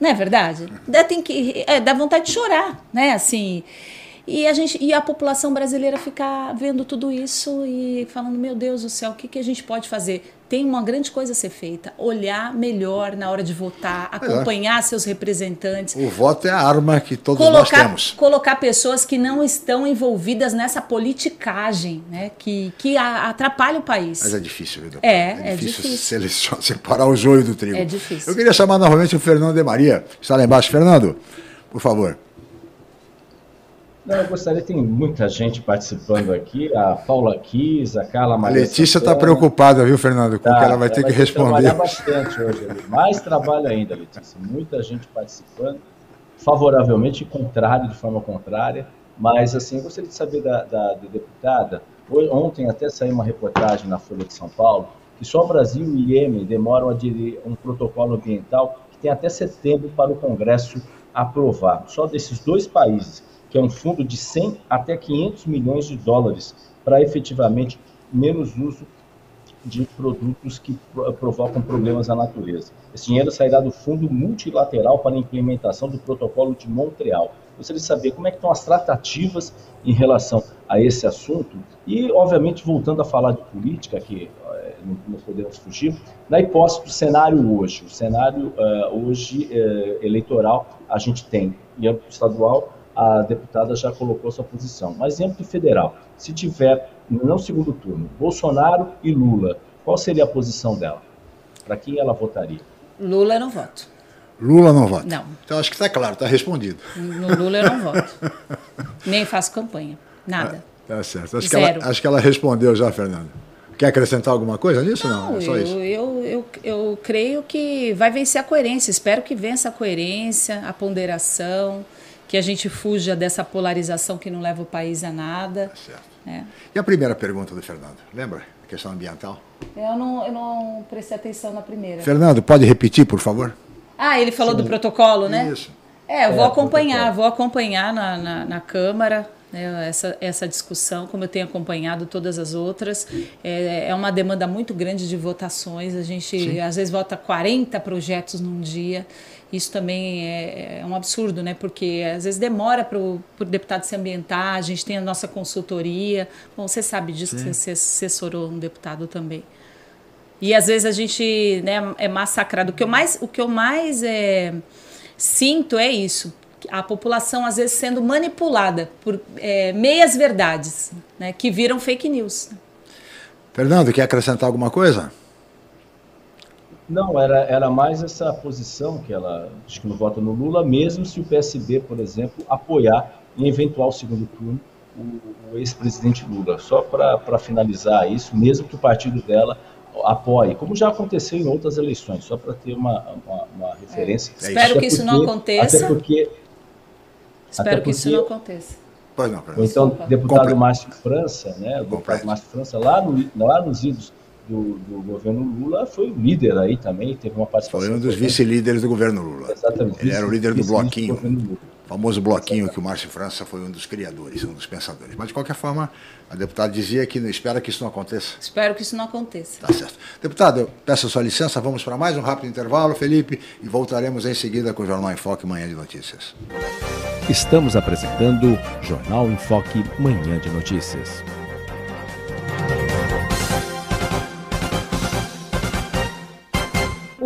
Não é verdade? Dá, tem que, é, dá vontade de chorar, né? Assim, e a, gente, e a população brasileira ficar vendo tudo isso e falando, meu Deus do céu, o que, que a gente pode fazer? Tem uma grande coisa a ser feita, olhar melhor na hora de votar, acompanhar é. seus representantes. O voto é a arma que todos colocar, nós temos. Colocar pessoas que não estão envolvidas nessa politicagem, né? que, que atrapalha o país. Mas é difícil, viu? É, é difícil, é difícil. [LAUGHS] Selecionar, separar o joio do trigo. É difícil. Eu queria chamar novamente o Fernando de Maria, está lá embaixo. Fernando, por favor. Não, eu gostaria, tem muita gente participando aqui, a Paula Kiss, a Carla Maria. A Letícia está preocupada, viu, Fernando, com tá, o que ela vai ter que responder. trabalhar bastante hoje, mais trabalho ainda, Letícia. Muita gente participando, favoravelmente, contrário, de forma contrária. Mas, assim, eu gostaria de saber da, da, da deputada. Ontem até saiu uma reportagem na Folha de São Paulo que só o Brasil e Iêmen demoram a aderir um protocolo ambiental que tem até setembro para o Congresso aprovar. Só desses dois países que é um fundo de 100 até 500 milhões de dólares para efetivamente menos uso de produtos que provocam problemas à natureza. Esse dinheiro sairá do Fundo Multilateral para a Implementação do Protocolo de Montreal. Gostaria de saber como é que estão as tratativas em relação a esse assunto e, obviamente, voltando a falar de política, que é, não podemos fugir, na hipótese do cenário hoje. O cenário uh, hoje uh, eleitoral, a gente tem, em âmbito estadual, a deputada já colocou sua posição. Mas em âmbito federal, se tiver, no segundo turno, Bolsonaro e Lula, qual seria a posição dela? Para quem ela votaria? Lula eu não voto. Lula não vota? Não. Então acho que está claro, está respondido. No Lula eu não voto. [LAUGHS] Nem faço campanha. Nada. Ah, tá certo. Acho que, ela, acho que ela respondeu já, Fernando. Quer acrescentar alguma coisa nisso? Não, não é só eu, isso. Eu, eu, eu creio que vai vencer a coerência. Espero que vença a coerência, a ponderação que a gente fuja dessa polarização que não leva o país a nada. Certo. É. E a primeira pergunta do Fernando, lembra? A questão ambiental? Eu não, eu não prestei atenção na primeira. Fernando, pode repetir, por favor? Ah, ele falou Sim. do protocolo, né? Isso. É, eu vou é, acompanhar, protocolo. vou acompanhar na, na, na Câmara né, essa, essa discussão, como eu tenho acompanhado todas as outras. É, é uma demanda muito grande de votações. A gente Sim. às vezes vota 40 projetos num dia. Isso também é, é um absurdo, né? Porque às vezes demora para o deputado se ambientar, a gente tem a nossa consultoria. Bom, você sabe disso, Sim. que você assessorou um deputado também. E às vezes a gente né, é massacrado. O que eu mais, o que eu mais é, sinto é isso. A população às vezes sendo manipulada por é, meias verdades, né, que viram fake news. Fernando, quer acrescentar alguma coisa? Não, era, era mais essa posição que ela acho que não vota no Lula, mesmo se o PSB, por exemplo, apoiar em eventual segundo turno o, o ex-presidente Lula. Só para finalizar isso, mesmo que o partido dela apoie, como já aconteceu em outras eleições, só para ter uma, uma, uma referência. É. Espero que isso não aconteça. Até porque. Espero até que isso não aconteça. Pois não, Ou então, deputado Márcio França, né? O deputado Márcio França, lá, no, lá nos idos do, do, governo Lula foi o líder aí também, teve uma participação. Foi um dos vice-líderes do governo Lula. Exatamente. Ele era o líder do bloquinho, o famoso bloquinho que o Márcio França foi um dos criadores, um dos pensadores. Mas, de qualquer forma, a deputada dizia que espera que isso não aconteça. Espero que isso não aconteça. Tá certo. Deputado, eu peço a sua licença, vamos para mais um rápido intervalo, Felipe, e voltaremos em seguida com o Jornal em Foque Manhã de Notícias. Estamos apresentando Jornal em Foque Manhã de Notícias.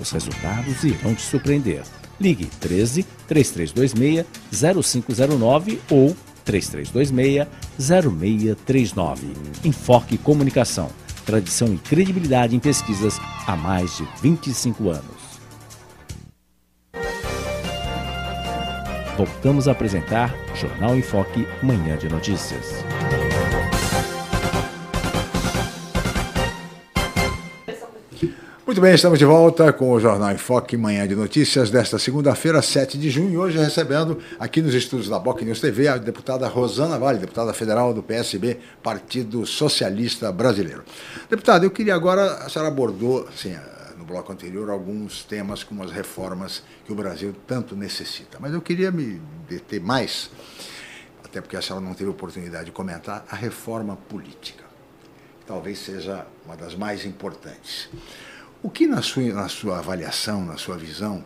Os resultados irão te surpreender. Ligue 13 3326 0509 ou 3326 0639. Enfoque Comunicação. Tradição e credibilidade em pesquisas há mais de 25 anos. Voltamos a apresentar Jornal Enfoque Manhã de Notícias. Muito bem, estamos de volta com o Jornal em Foque, manhã de notícias desta segunda-feira, 7 de junho. Hoje recebendo aqui nos estúdios da Boc News TV a deputada Rosana Vale, deputada federal do PSB, Partido Socialista Brasileiro. Deputada, eu queria agora, a senhora abordou, assim, no bloco anterior, alguns temas como as reformas que o Brasil tanto necessita. Mas eu queria me deter mais, até porque a senhora não teve oportunidade de comentar, a reforma política. Que talvez seja uma das mais importantes. O que na sua, na sua avaliação, na sua visão,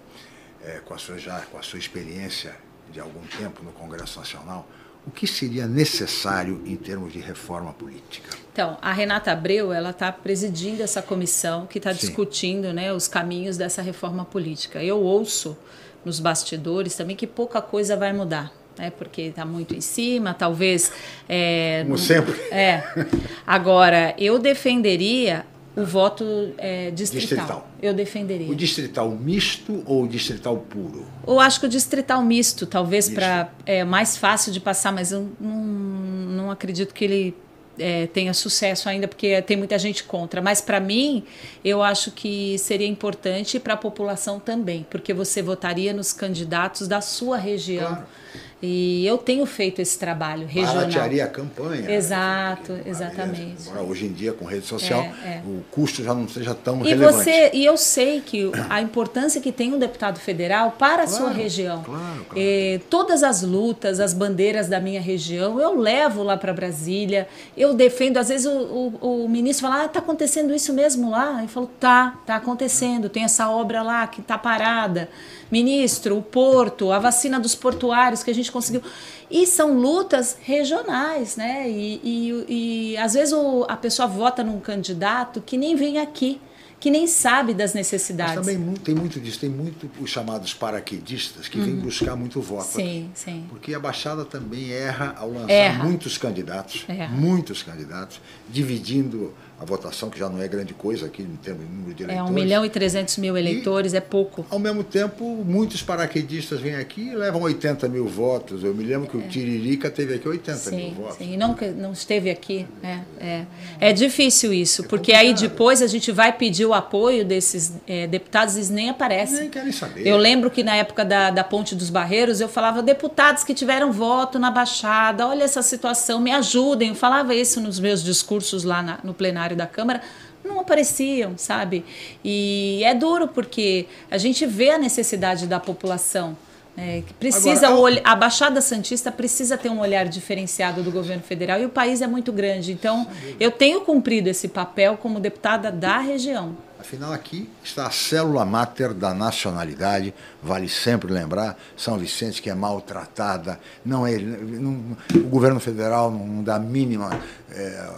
é, com, a sua, já, com a sua experiência de algum tempo no Congresso Nacional, o que seria necessário em termos de reforma política? Então, a Renata Abreu ela está presidindo essa comissão que está discutindo né, os caminhos dessa reforma política. Eu ouço nos bastidores também que pouca coisa vai mudar. Né, porque está muito em cima, talvez. É, Como sempre. É. Agora, eu defenderia o voto é, distrital. distrital. Eu defenderia. O distrital misto ou o distrital puro? Eu acho que o distrital misto, talvez para é mais fácil de passar, mas eu não, não acredito que ele é, tenha sucesso ainda, porque tem muita gente contra. Mas para mim, eu acho que seria importante para a população também, porque você votaria nos candidatos da sua região. Claro e eu tenho feito esse trabalho regional. Baratearia a campanha. Exato, né? exatamente. Agora, hoje em dia, com rede social, é, é. o custo já não seja tão e relevante. Você, e eu sei que a importância que tem um deputado federal para a claro, sua região. Claro, claro. Todas as lutas, as bandeiras da minha região, eu levo lá para Brasília, eu defendo. Às vezes o, o, o ministro fala, ah, está acontecendo isso mesmo lá? Eu falo, tá, está acontecendo, tem essa obra lá que está parada ministro, o porto, a vacina dos portuários que a gente conseguiu. E são lutas regionais, né? E, e, e às vezes o, a pessoa vota num candidato que nem vem aqui que nem sabe das necessidades. Mas também tem muito disso, tem muito os chamados paraquedistas que uhum. vêm buscar muito voto sim, aqui. Sim. Porque a Baixada também erra ao lançar erra. muitos candidatos, erra. muitos candidatos, dividindo a votação, que já não é grande coisa aqui em termos de número de eleitores. É 1 milhão e 300 mil eleitores, e, é pouco. Ao mesmo tempo, muitos paraquedistas vêm aqui e levam 80 mil votos. Eu me lembro que é. o Tiririca teve aqui 80 sim, mil votos. Sim, e não, não esteve aqui. É, é. é difícil isso, é porque complicado. aí depois a gente vai pedir o apoio desses é, deputados e eles nem aparecem. Nem querem saber. Eu lembro que na época da, da Ponte dos Barreiros eu falava, deputados que tiveram voto na Baixada, olha essa situação, me ajudem. Eu falava isso nos meus discursos lá na, no plenário da Câmara não apareciam, sabe? E é duro porque a gente vê a necessidade da população. Né, que precisa Agora, a Baixada Santista precisa ter um olhar diferenciado do governo federal e o país é muito grande. Então, eu tenho cumprido esse papel como deputada da região. Afinal, aqui está a célula máter da nacionalidade, vale sempre lembrar, São Vicente que é maltratada, não é, não, o governo federal não dá mínima é,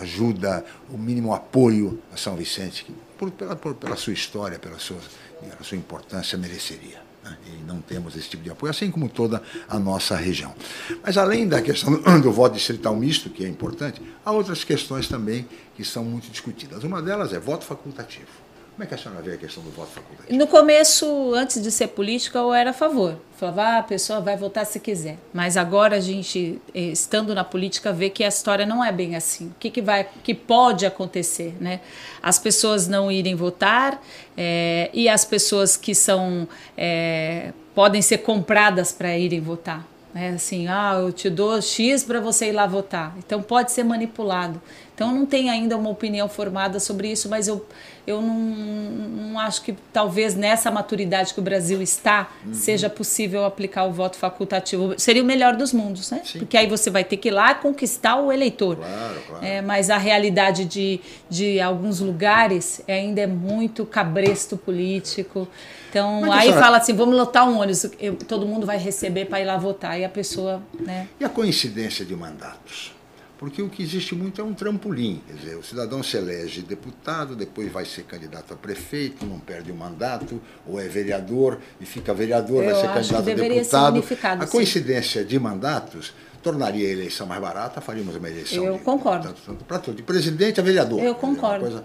ajuda, o mínimo apoio a São Vicente, que por, pela, por, pela sua história, pela sua, pela sua importância, mereceria né? e não temos esse tipo de apoio, assim como toda a nossa região. Mas além da questão do voto distrital misto, que é importante, há outras questões também que são muito discutidas. Uma delas é voto facultativo. Como é que a senhora vê a questão do voto facultativo? No começo, antes de ser política, eu era a favor. Falava, ah, a pessoa vai votar se quiser. Mas agora a gente, eh, estando na política, vê que a história não é bem assim. O que, que, vai, que pode acontecer? Né? As pessoas não irem votar é, e as pessoas que são. É, podem ser compradas para irem votar. É assim, ah, eu te dou X para você ir lá votar. Então pode ser manipulado. Então não tem ainda uma opinião formada sobre isso, mas eu, eu não, não acho que talvez nessa maturidade que o Brasil está uhum. seja possível aplicar o voto facultativo. Seria o melhor dos mundos, né? Sim. Porque aí você vai ter que ir lá conquistar o eleitor. Claro, claro. É, mas a realidade de, de alguns lugares ainda é muito cabresto político. Então, Mas, aí senhora... fala assim, vamos lotar um ônibus, eu, todo mundo vai receber para ir lá votar, e a pessoa... Né? E a coincidência de mandatos? Porque o que existe muito é um trampolim. Quer dizer, o cidadão se elege deputado, depois vai ser candidato a prefeito, não perde o mandato, ou é vereador e fica vereador, eu vai ser candidato a deputado. a coincidência sim. de mandatos tornaria a eleição mais barata, faríamos uma eleição. Eu de, concordo. Tanto, tanto para tudo, de presidente a vereador. Eu concordo.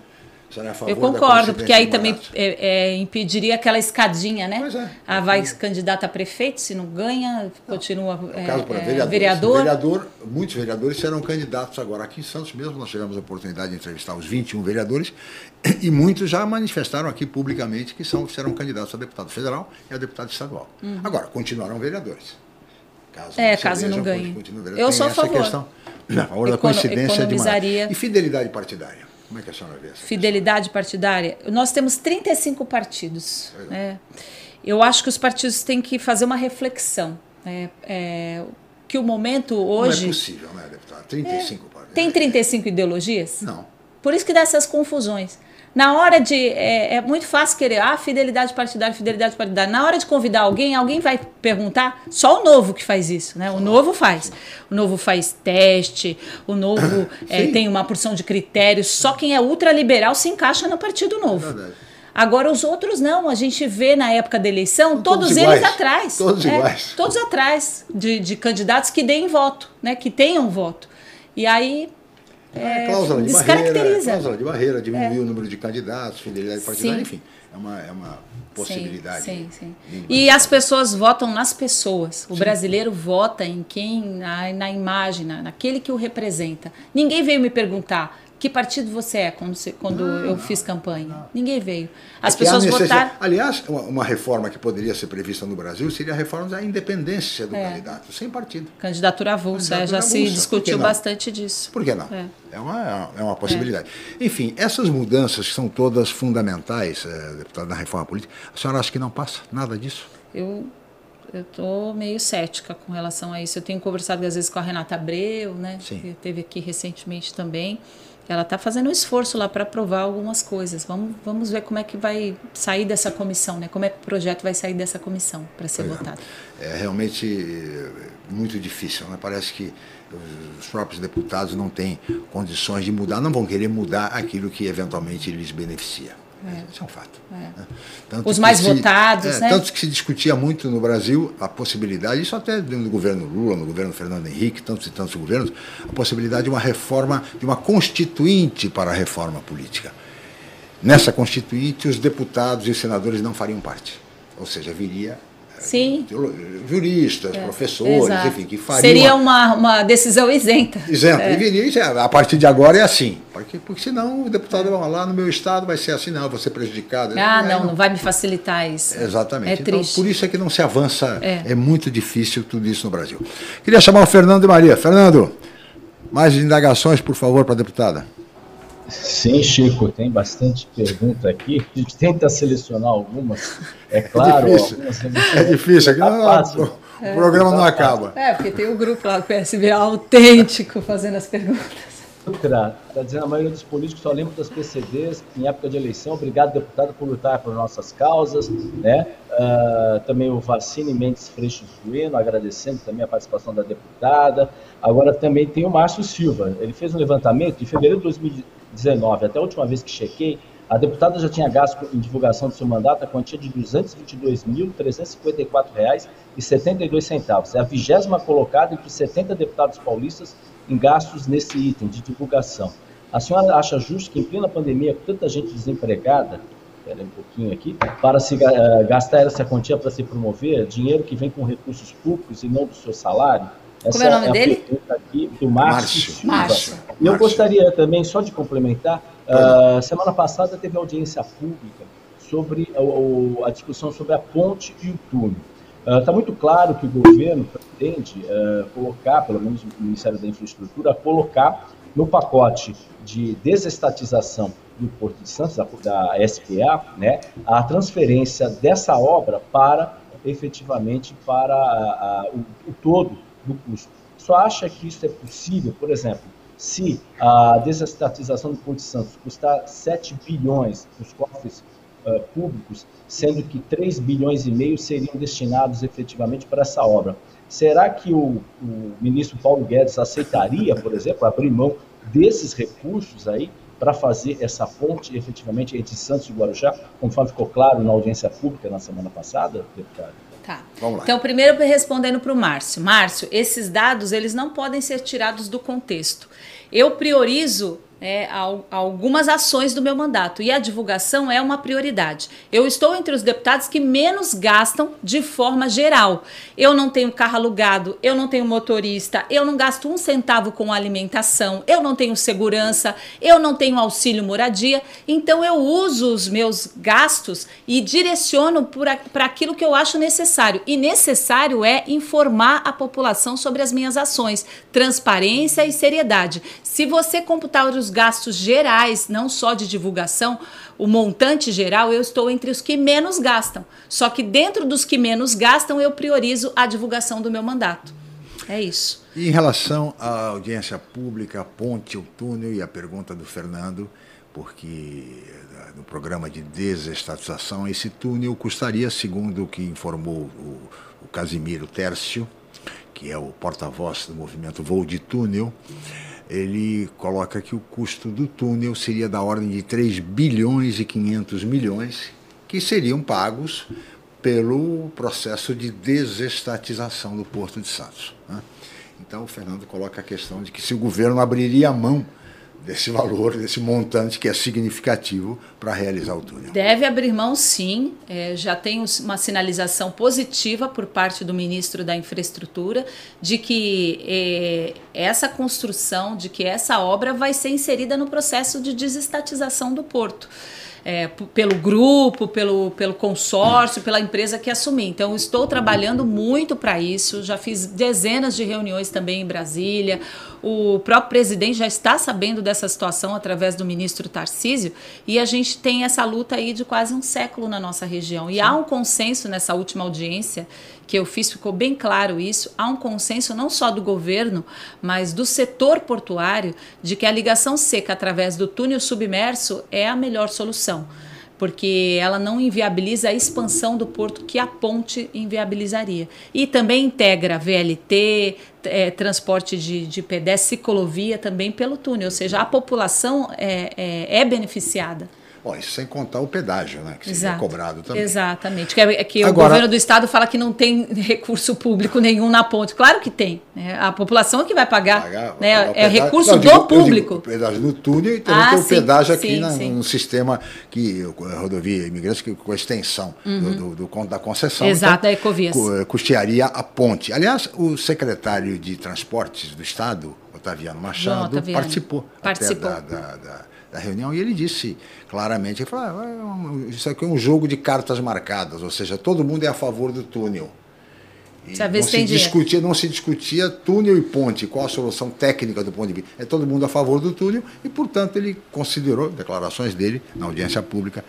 Eu concordo, porque aí também é, é, impediria aquela escadinha, né? Pois é. Ah, vai candidato a prefeito, se não ganha, continua é, caso para é, vereador. vereador. Muitos vereadores serão candidatos agora. Aqui em Santos mesmo, nós tivemos a oportunidade de entrevistar os 21 vereadores e muitos já manifestaram aqui publicamente que são, serão candidatos a deputado federal e a deputado estadual. Uhum. Agora, continuarão vereadores. Caso é, não caso não ganhe. Eu sou a favor. Questão, a favor da coincidência de uma... E fidelidade partidária. Como é que a senhora vê essa Fidelidade questão? partidária. Nós temos 35 partidos. Né? Eu acho que os partidos têm que fazer uma reflexão. Né? É, que o momento hoje. Não é possível, né, deputado? 35 é, partidos. Tem 35 ideologias? Não. Por isso que dá essas confusões. Na hora de. É, é, muito fácil querer, ah, fidelidade partidária, fidelidade partidária. Na hora de convidar alguém, alguém vai perguntar. Só o novo que faz isso, né? O novo faz. O novo faz teste, o novo [COUGHS] é, tem uma porção de critérios. Só quem é ultraliberal se encaixa no Partido Novo. É Agora, os outros não. A gente vê na época da eleição, todos, todos eles atrás. Todos é, iguais. Todos atrás de, de candidatos que deem voto, né? Que tenham voto. E aí é, cláusula de barreira, cláusula de barreira, diminuir é. o número de candidatos, fidelidade partidária, sim. enfim, é uma, é uma possibilidade. Sim, sim, sim. E as pessoas votam nas pessoas. O sim. brasileiro vota em quem, na, na imagem, na, naquele que o representa. Ninguém veio me perguntar que partido você é quando, você, quando não, eu fiz campanha? Não. Ninguém veio. As é pessoas votaram. Aliás, uma, reforma que poderia ser prevista no Brasil seria a reforma da independência do é. candidato, sem partido. Candidatura avulsa, Candidatura já avulsa. se discutiu bastante disso. Por que não? É, é uma, é uma possibilidade. É. Enfim, essas mudanças que são todas fundamentais, é, deputado, na reforma política, a senhora acha que não passa nada disso? Eu eu estou meio cética com relação a isso. Eu tenho conversado às vezes com a Renata Abreu, né? Sim. Que teve aqui recentemente também. Ela está fazendo um esforço lá para aprovar algumas coisas. Vamos, vamos ver como é que vai sair dessa comissão, né? Como é que o projeto vai sair dessa comissão para ser pois é. votado. É. é realmente muito difícil, né? Parece que os próprios deputados não têm condições de mudar, não vão querer mudar aquilo que eventualmente lhes beneficia. É. Isso é um fato. É. Né? Os mais se, votados, é, né? Tanto que se discutia muito no Brasil a possibilidade, isso até no governo Lula, no governo Fernando Henrique, tantos e tantos governos, a possibilidade de uma reforma, de uma constituinte para a reforma política. Nessa constituinte, os deputados e os senadores não fariam parte. Ou seja, viria Sim. juristas, é, professores, exato. enfim, que fariam. Seria uma, uma decisão isenta. Isenta. É. E viria, a partir de agora é assim. Porque, porque senão o deputado vai lá no meu estado vai ser assim, não, vou ser prejudicado. Ah, não, não, não vai me facilitar isso. Exatamente. É então, triste. Por isso é que não se avança, é. é muito difícil tudo isso no Brasil. Queria chamar o Fernando de Maria. Fernando, mais indagações, por favor, para a deputada. Sim, Chico, tem bastante pergunta aqui. A gente tenta selecionar algumas, é claro. É difícil, algumas é difícil. Aqui tá não, o é, programa não acaba. É, porque tem o grupo lá do PSB autêntico fazendo as perguntas. Outra, está dizendo a maioria dos políticos só lembra das PCDs em época de eleição. Obrigado, deputado, por lutar por nossas causas. Né? Uh, também o Vacine Mendes Freixo Bueno, agradecendo também a participação da deputada. Agora também tem o Márcio Silva. Ele fez um levantamento de fevereiro de 2019, até a última vez que chequei, a deputada já tinha gasto em divulgação do seu mandato a quantia de R$ 222.354,72. É a vigésima colocada entre 70 deputados paulistas em gastos nesse item de divulgação. A senhora acha justo que, em plena pandemia, com tanta gente desempregada, espera um pouquinho aqui, para se uh, gastar essa quantia para se promover, dinheiro que vem com recursos públicos e não do seu salário? Essa Como é o nome é dele? Aqui do Márcio. Márcio. E eu gostaria também, só de complementar, uh, semana passada teve audiência pública sobre a, a discussão sobre a ponte e o túnel. Está uh, muito claro que o governo pretende uh, colocar, pelo menos o Ministério da Infraestrutura, colocar no pacote de desestatização do Porto de Santos, da, da SPA, né, a transferência dessa obra para, efetivamente, para a, a, o, o todo do custo. Só acha que isso é possível, por exemplo, se a desestatização do Porto de Santos custar 7 bilhões nos cofres uh, públicos, sendo que 3 bilhões e meio seriam destinados efetivamente para essa obra. Será que o, o ministro Paulo Guedes aceitaria, por exemplo, abrir mão desses recursos aí para fazer essa ponte efetivamente entre Santos e Guarujá, conforme ficou claro na audiência pública na semana passada, deputado? Tá. Vamos lá. Então, primeiro respondendo para o Márcio. Márcio, esses dados eles não podem ser tirados do contexto. Eu priorizo é, algumas ações do meu mandato e a divulgação é uma prioridade. Eu estou entre os deputados que menos gastam de forma geral. Eu não tenho carro alugado, eu não tenho motorista, eu não gasto um centavo com alimentação, eu não tenho segurança, eu não tenho auxílio moradia. Então eu uso os meus gastos e direciono para aquilo que eu acho necessário. E necessário é informar a população sobre as minhas ações, transparência e seriedade. Se você computar os gastos gerais, não só de divulgação, o montante geral, eu estou entre os que menos gastam. Só que dentro dos que menos gastam, eu priorizo a divulgação do meu mandato. É isso. E em relação à audiência pública, a ponte, o túnel e a pergunta do Fernando, porque eh, no programa de desestatização, esse túnel custaria, segundo o que informou o, o Casimiro Tércio, que é o porta-voz do movimento Voo de Túnel, ele coloca que o custo do túnel seria da ordem de 3 bilhões e 500 milhões, que seriam pagos pelo processo de desestatização do Porto de Santos. Né? Então, o Fernando coloca a questão de que se o governo abriria a mão desse valor, desse montante que é significativo para realizar o túnel. Deve abrir mão, sim. É, já tem uma sinalização positiva por parte do ministro da Infraestrutura de que é, essa construção, de que essa obra vai ser inserida no processo de desestatização do porto é, pelo grupo, pelo, pelo consórcio, pela empresa que assumi. Então, estou trabalhando muito para isso. Já fiz dezenas de reuniões também em Brasília. O próprio presidente já está sabendo dessa situação através do ministro Tarcísio. E a gente tem essa luta aí de quase um século na nossa região. E Sim. há um consenso nessa última audiência que eu fiz, ficou bem claro isso. Há um consenso não só do governo, mas do setor portuário de que a ligação seca através do túnel submerso é a melhor solução porque ela não inviabiliza a expansão do porto que a ponte inviabilizaria. E também integra VLT, é, transporte de, de pedestre, ciclovia também pelo túnel, ou seja, a população é, é, é beneficiada. Bom, isso sem contar o pedágio, né? Que seria Exato. cobrado também. Exatamente. Que, é, que Agora, o governo do estado fala que não tem [LAUGHS] recurso público nenhum na ponte. Claro que tem. Né? A população é que vai pagar. pagar né? Pagar é recurso não, do digo, público. o pedágio no túnel e também ah, tem o sim, pedágio aqui sim, na, sim. no sistema que a rodovia imigrantes, que, com a extensão uhum. do, do, do, da concessão. Exato, então, da Ecovias. Eh, custearia a ponte. Aliás, o secretário de Transportes do Estado, Otaviano Machado, Otaviano. participou, participou. da, da, da da reunião e ele disse claramente, ele falou, ah, isso aqui é um jogo de cartas marcadas, ou seja, todo mundo é a favor do túnel. E não, se discutia, não se discutia túnel e ponte, qual a solução técnica do ponto de vista. É todo mundo a favor do túnel e, portanto, ele considerou, declarações dele na audiência pública,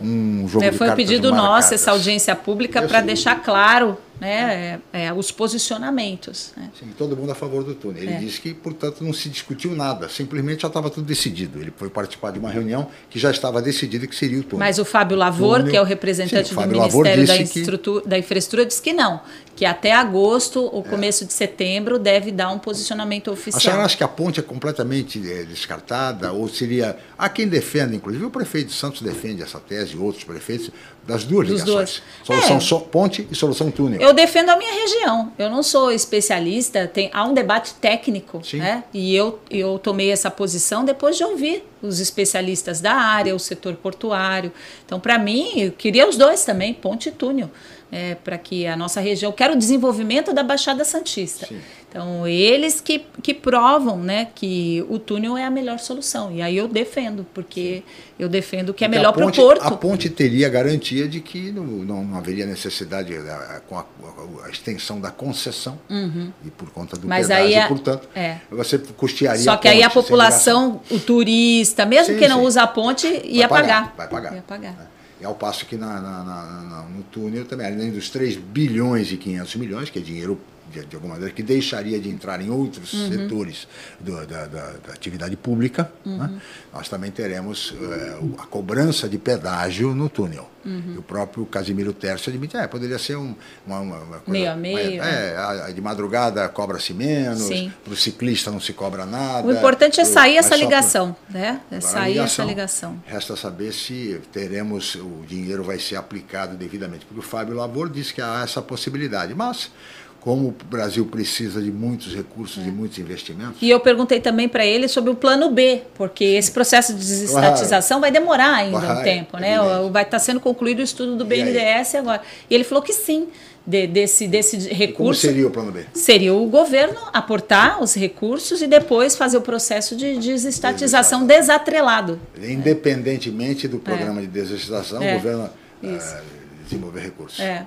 um jogo é, de Foi pedido nosso essa audiência pública para deixar claro né, é, é, os posicionamentos. Né? Sim, todo mundo a favor do túnel. Ele é. disse que, portanto, não se discutiu nada, simplesmente já estava tudo decidido. Ele foi participar de uma reunião que já estava decidida que seria o túnel. Mas o Fábio Lavor, túnel, que é o representante sim, o do Ministério da, Infraestrutura, da Infraestrutura, disse que não, que até agosto ou começo de setembro deve dar um posicionamento oficial. A senhora acha que a ponte é completamente é, descartada ou seria... Há quem defenda, inclusive o prefeito de Santos defende essa tese, outros prefeitos, das duas Dos ligações. Dois. Solução é. ponte e solução túnel. Eu defendo a minha região. Eu não sou especialista, tem, há um debate técnico. Sim. Né? E eu, eu tomei essa posição depois de ouvir os especialistas da área, o setor portuário. Então, para mim, eu queria os dois também, ponte e túnel. É, para que a nossa região. Eu quero o desenvolvimento da Baixada Santista. Sim. Então, eles que, que provam né, que o túnel é a melhor solução. E aí eu defendo, porque eu defendo que é melhor para o porto. A ponte teria a garantia de que não, não, não haveria necessidade com a, a, extensão da concessão uhum. e por conta do Mas pedágio, aí é, portanto, é. você custearia Só que aí a população, o turista, mesmo sim, que não sim. usa a ponte, ia vai pagar, pagar. Vai pagar. Ia pagar. É. E ao passo que na, na, na, no túnel também, além dos 3 bilhões e 500 milhões, que é dinheiro de, de, alguma maneira, que deixaria de entrar em outros uhum. setores do, da, da, da, atividade pública, uhum. né? nós também teremos uh, a cobrança de pedágio no túnel. Uhum. o próprio Casimiro Terço admite, é, poderia ser um, uma, uma, coisa, meio a meio. É, de madrugada cobra-se menos, para o ciclista não se cobra nada. O importante é sair essa ligação, pro, né? É sair ligação, essa ligação. Resta saber se teremos, o dinheiro vai ser aplicado devidamente, porque o Fábio Labor disse que há essa possibilidade, mas como o Brasil precisa de muitos recursos e muitos investimentos. E eu perguntei também para ele sobre o plano B, porque esse processo de desestatização vai demorar ainda Vai, um tempo, né? evidente. Vai estar sendo concluído o estudo do E? BNDES agora. E ele falou que sim, de- desse, desse Como recurso. seria o plano B? Seria o governo aportar os recursos e depois fazer o processo de desestatização desatrelado. Independentemente do programa de desestatização, É. o governo eh, desenvolver recursos. É.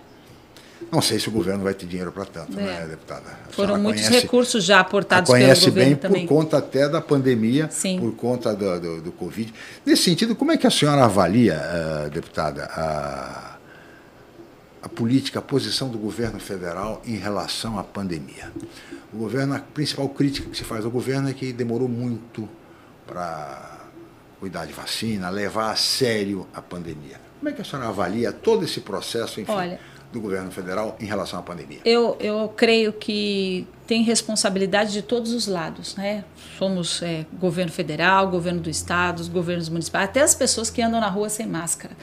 Não sei se o governo vai ter dinheiro para tanto, É. né, deputada? A Foram muitos conhece- recursos já aportados pelo conhece governo bem também. por conta até da pandemia, Sim. por conta do, do, do Covid. Nesse sentido, como é que a senhora avalia, eh, deputada, a, a política, a posição do governo federal em relação à pandemia? O governo, a principal crítica que se faz ao governo é que demorou muito para cuidar de vacina, levar a sério a pandemia. Como é que a senhora avalia todo esse processo, enfim, Olha, do governo federal em relação à pandemia? Eu, eu creio que tem responsabilidade de todos os lados, né? Somos é, governo federal, governo do estado, os governos municipais, até as pessoas que andam na rua sem máscara.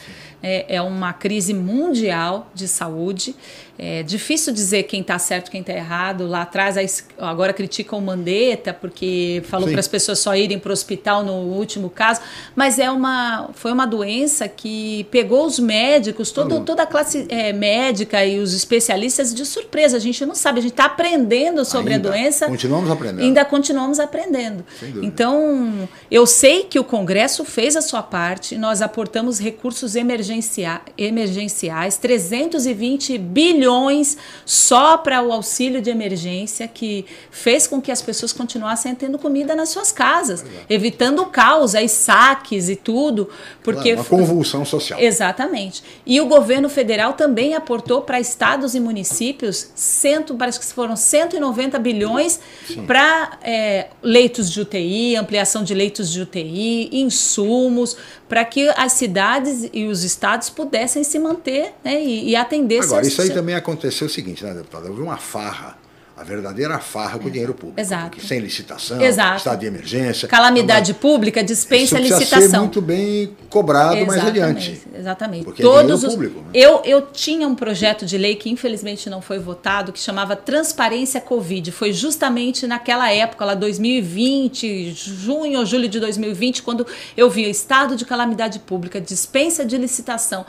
É, é uma crise mundial de saúde. É difícil dizer quem está certo, quem está errado. Lá atrás, agora criticam o Mandetta porque falou para as pessoas só irem para o hospital no último caso, mas é uma, foi uma doença que pegou os médicos, todo, toda a classe é, médica e os especialistas de surpresa. A gente não sabe, a gente está aprendendo sobre Ainda a doença. Continuamos aprendendo. Ainda continuamos aprendendo. Então, eu sei que o Congresso fez a sua parte, nós aportamos recursos emergencia emergenciais, 320 bilhões só para o auxílio de emergência, que fez com que as pessoas continuassem tendo comida nas suas casas, evitando o caos, aí saques e tudo, porque uma convulsão social. Exatamente. E o governo federal também aportou para estados e municípios, cento, parece que foram 190 bilhões para é, leitos de UTI, ampliação de leitos de UTI, insumos, para que as cidades e os estados pudessem se manter né, e, e atender Agora, isso aí também aconteceu o seguinte, né, deputada? Houve uma farra, a verdadeira farra com o dinheiro público. Exato. porque Sem licitação, Exato. estado de emergência. Calamidade pública Isso dispensa ser licitação. muito bem cobrado mais Exatamente, adiante. Exatamente. Porque é Todos dinheiro os... público, né? eu, eu tinha um projeto de lei que infelizmente não foi votado, que chamava Transparência Covid. Foi justamente naquela época, lá 2020, junho ou julho de 2020, quando eu vi estado de calamidade pública, dispensa de licitação.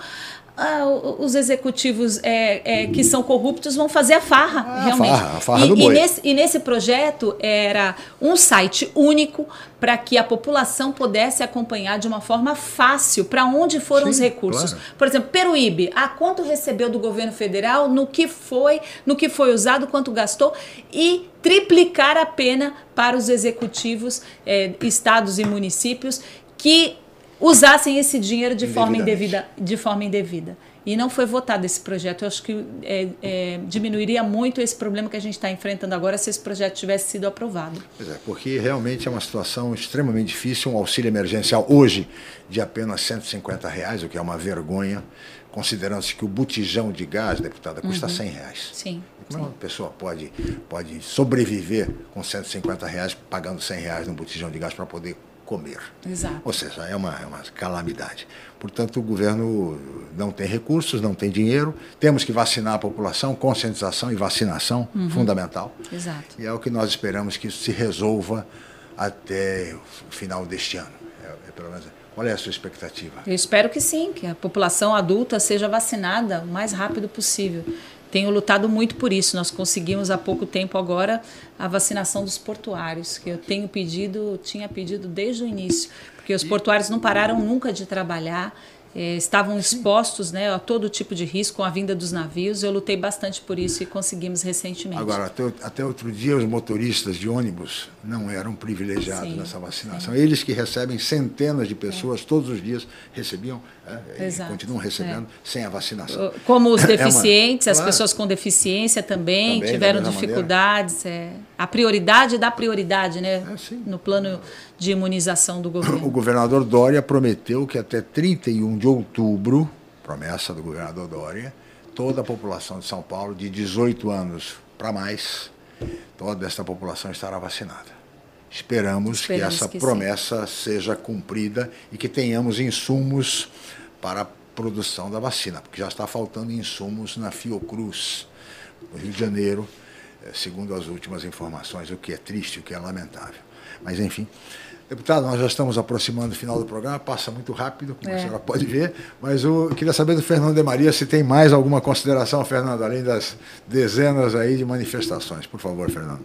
Ah, os executivos é, é, que são corruptos vão fazer a farra, realmente. farra, a farra e, do e boi. nesse, e nesse projeto era um site único para que a população pudesse acompanhar de uma forma fácil para onde foram Sim, os recursos. claro. Por exemplo, Peruíbe, ah, quanto recebeu do governo federal, no que foi, no que foi usado, quanto gastou e triplicar a pena para os executivos, eh, estados e municípios que usassem esse dinheiro de forma indevida, de forma indevida. E não foi votado esse projeto. Eu acho que eh, eh, diminuiria muito esse problema que a gente está enfrentando agora se esse projeto tivesse sido aprovado. Pois é, porque realmente é uma situação extremamente difícil. Um auxílio emergencial hoje de apenas 150 reais, o que é uma vergonha, considerando-se que o botijão de gás, deputada, custa Uhum. 100 reais. Sim. Como uma pessoa pode, pode sobreviver com 150 reais, pagando 100 reais num botijão de gás para poder comer? Exato. Ou seja, é uma, é uma calamidade. Portanto, o governo não tem recursos, não tem dinheiro. Temos que vacinar a população, conscientização e vacinação, Uhum. fundamental. Exato. E é o que nós esperamos que isso se resolva até o final deste ano. É, é pelo menos, qual é a sua expectativa? Eu espero que sim, que a população adulta seja vacinada o mais rápido possível. Tenho lutado muito por isso. Nós conseguimos há pouco tempo agora a vacinação dos portuários, que eu tenho pedido, tinha pedido desde o início, porque os portuários não pararam nunca de trabalhar. Eh, estavam expostos né, a todo tipo de risco com a vinda dos navios. Eu lutei bastante por isso e conseguimos recentemente. Agora, até, até outro dia, os motoristas de ônibus não eram privilegiados Sim, nessa vacinação. Eles que recebem centenas de pessoas todos os dias, recebiam é, e Exato, continuam recebendo sem a vacinação. Como os [LAUGHS] É uma- deficientes, as Claro. pessoas com deficiência também, Também, tiveram dificuldades. A prioridade da prioridade, né? É, no plano de imunização do governo. O governador Dória prometeu que até 31 de outubro, promessa do governador Dória, toda a população de São Paulo de 18 anos para mais, toda essa população estará vacinada. Esperamos, que Esperamos essa que sim. promessa seja cumprida e que tenhamos insumos para a produção da vacina, porque já está faltando insumos na Fiocruz, no Rio de Janeiro, segundo as últimas informações, o que é triste, o que é lamentável. Mas, enfim. Deputado, nós já estamos aproximando do final do programa, passa muito rápido, como é. a senhora pode ver, mas eu queria saber do Fernando de Maria se tem mais alguma consideração, Fernando, além das dezenas aí de manifestações. Por favor, Fernando.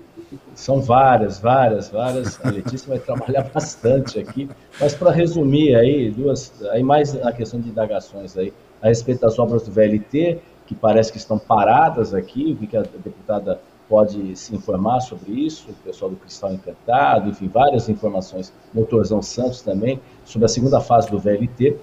São várias, várias, várias. A Letícia vai trabalhar [LAUGHS] bastante aqui, mas para resumir aí, duas, aí mais a questão de indagações aí, a respeito das obras do VLT, que parece que estão paradas aqui, o que a deputada pode se informar sobre isso, o pessoal do Cristal Encantado, enfim, várias informações, Motorzão Santos também, sobre a segunda fase do VLT.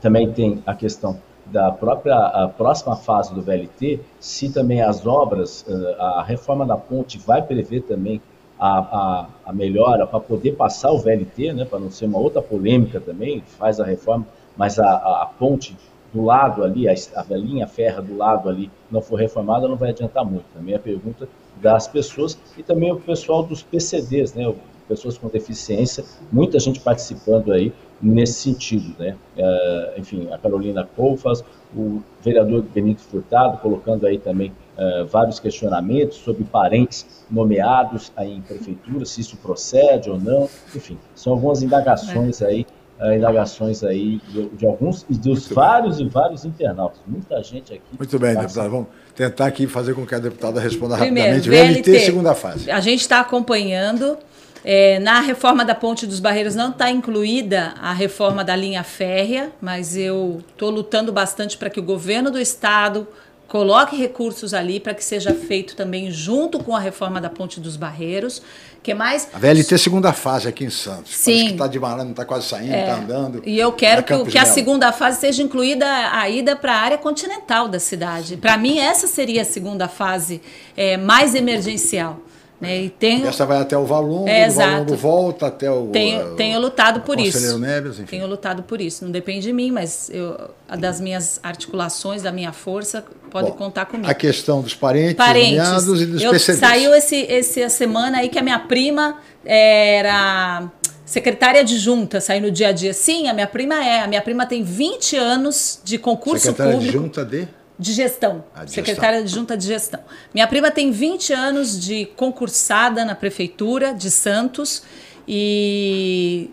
Também tem a questão da própria a próxima fase do VLT, se também as obras, eh, a reforma da ponte vai prever também a, a, a melhora para poder passar o VLT, né, para não ser uma outra polêmica também, faz a reforma, mas a, a, a ponte do lado ali, a, a linha ferra do lado ali não for reformada, não vai adiantar muito. Também a pergunta das pessoas e também o pessoal dos PCDs, né? Pessoas com deficiência, muita gente participando aí nesse sentido, né? Uh, enfim, a Carolina Colfas, o vereador Benito Furtado, colocando aí também uh, vários questionamentos sobre parentes nomeados aí em prefeitura, se isso procede ou não, enfim, são algumas indagações é. aí uh, indagações aí de, de alguns e dos Muito vários bem. e vários internautas. Muita gente aqui. Muito bem, deputado. Vamos tentar aqui fazer com que a deputada responda Primeiro, rapidamente. VLT, VLT, segunda fase. A gente está acompanhando. É, na reforma da Ponte dos Barreiros não está incluída a reforma da linha férrea, mas eu estou lutando bastante para que o governo do estado coloque recursos ali para que seja feito também junto com a reforma da Ponte dos Barreiros que mais? A VLT segunda fase aqui em Santos. Sim. Está demorando, está quase saindo, está é. andando. E eu quero que, que a segunda fase seja incluída a ida para a área continental da cidade. Para mim, essa seria a segunda fase é, mais emergencial. Né? E tenho... Essa vai até o Valongo, é, o Valongo volta até o. Tenho, tenho lutado por isso. Neves, enfim. Tenho lutado por isso. Não depende de mim, mas eu, das minhas articulações, da minha força, pode Bom, contar comigo. A questão dos parentes, parentes e dos eu, PCDs. Saiu esse, esse, essa semana aí que a minha prima era secretária de junta, saiu no dia a dia. Sim, a minha prima é. A minha prima tem 20 anos de concurso secretária público. Secretária de de? de gestão, ah, de secretária gestão. adjunta de gestão. Minha prima tem 20 anos de concursada na prefeitura de Santos e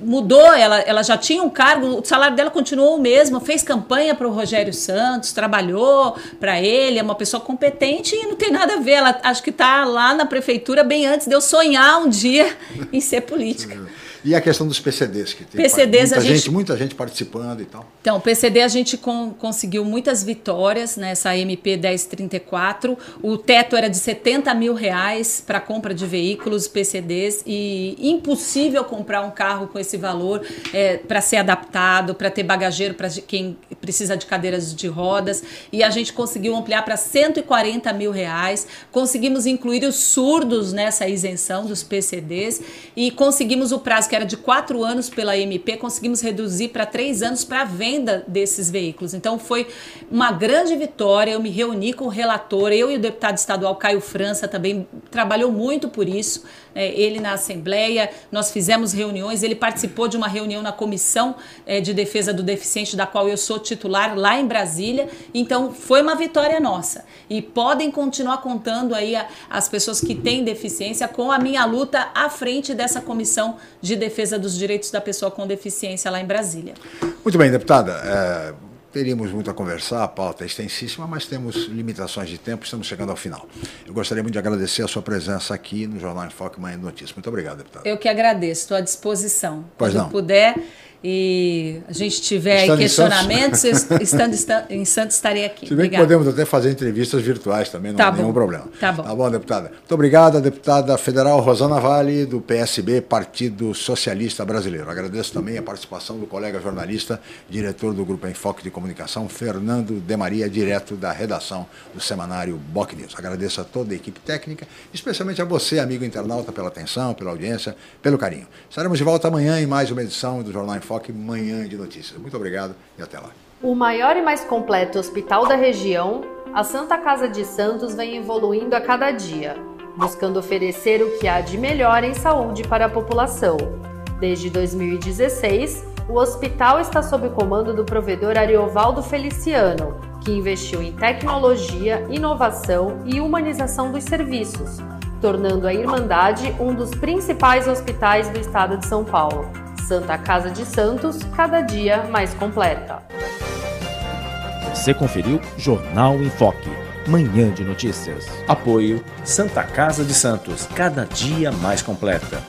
mudou, ela, ela já tinha um cargo, o salário dela continuou o mesmo, fez campanha para o Rogério Santos, trabalhou para ele, é uma pessoa competente e não tem nada a ver. Ela acho que está lá na prefeitura bem antes de eu sonhar um dia [LAUGHS] em ser política. E a questão dos PCDs, que tem PCDs, muita, gente, gente, muita gente participando e tal. Então, PCD a gente com, conseguiu muitas vitórias nessa MP 1034. O teto era de 70 mil reais para compra de veículos PCDs e impossível comprar um carro com esse valor é, para ser adaptado, para ter bagageiro para quem precisa de cadeiras de rodas. E a gente conseguiu ampliar para 140 mil reais. Conseguimos incluir os surdos nessa isenção dos PCDs e conseguimos o prazo que era de quatro anos pela MP, conseguimos reduzir para três anos para a venda desses veículos. Então foi uma grande vitória. Eu me reuni com o relator, eu e o deputado estadual Caio França também trabalhou muito por isso. É, ele na Assembleia, nós fizemos reuniões, ele participou de uma reunião na Comissão é, de Defesa do Deficiente, da qual eu sou titular lá em Brasília. Então foi uma vitória nossa. E podem continuar contando aí a, as pessoas que têm deficiência com a minha luta à frente dessa Comissão de defesa dos direitos da pessoa com deficiência lá em Brasília. Muito bem, deputada. É, teríamos muito a conversar, a pauta é extensíssima, mas temos limitações de tempo, estamos chegando ao final. Eu gostaria muito de agradecer a sua presença aqui no Jornal em Foque Manhã de Notícias. Muito obrigado, deputada. Eu que agradeço, estou à disposição. Pois Quando não. puder e a gente tiver aí questionamentos, [LAUGHS] estando em Santos, estarei aqui. Se bem Obrigada. que podemos até fazer entrevistas virtuais também, não tá há bom. nenhum problema. Tá bom. Tá bom, deputada. Muito obrigado, a deputada federal Rosana Vale, do PSB, Partido Socialista Brasileiro. Agradeço também a participação do colega jornalista, diretor do Grupo Enfoque de Comunicação, Fernando De Maria, direto da redação do semanário Boc News. Agradeço a toda a equipe técnica, especialmente a você, amigo internauta, pela atenção, pela audiência, pelo carinho. Estaremos de volta amanhã em mais uma edição do Jornal Enfoque Enfoque Manhã de Notícias. Muito obrigado e até lá. O maior e mais completo hospital da região, a Santa Casa de Santos vem evoluindo a cada dia, buscando oferecer o que há de melhor em saúde para a população. Desde 2016, o hospital está sob o comando do provedor Ariovaldo Feliciano, que investiu em tecnologia, inovação e humanização dos serviços, tornando a Irmandade um dos principais hospitais do estado de São Paulo. Santa Casa de Santos, cada dia mais completa. Você conferiu Jornal em Foque. Manhã de notícias. Apoio Santa Casa de Santos, cada dia mais completa.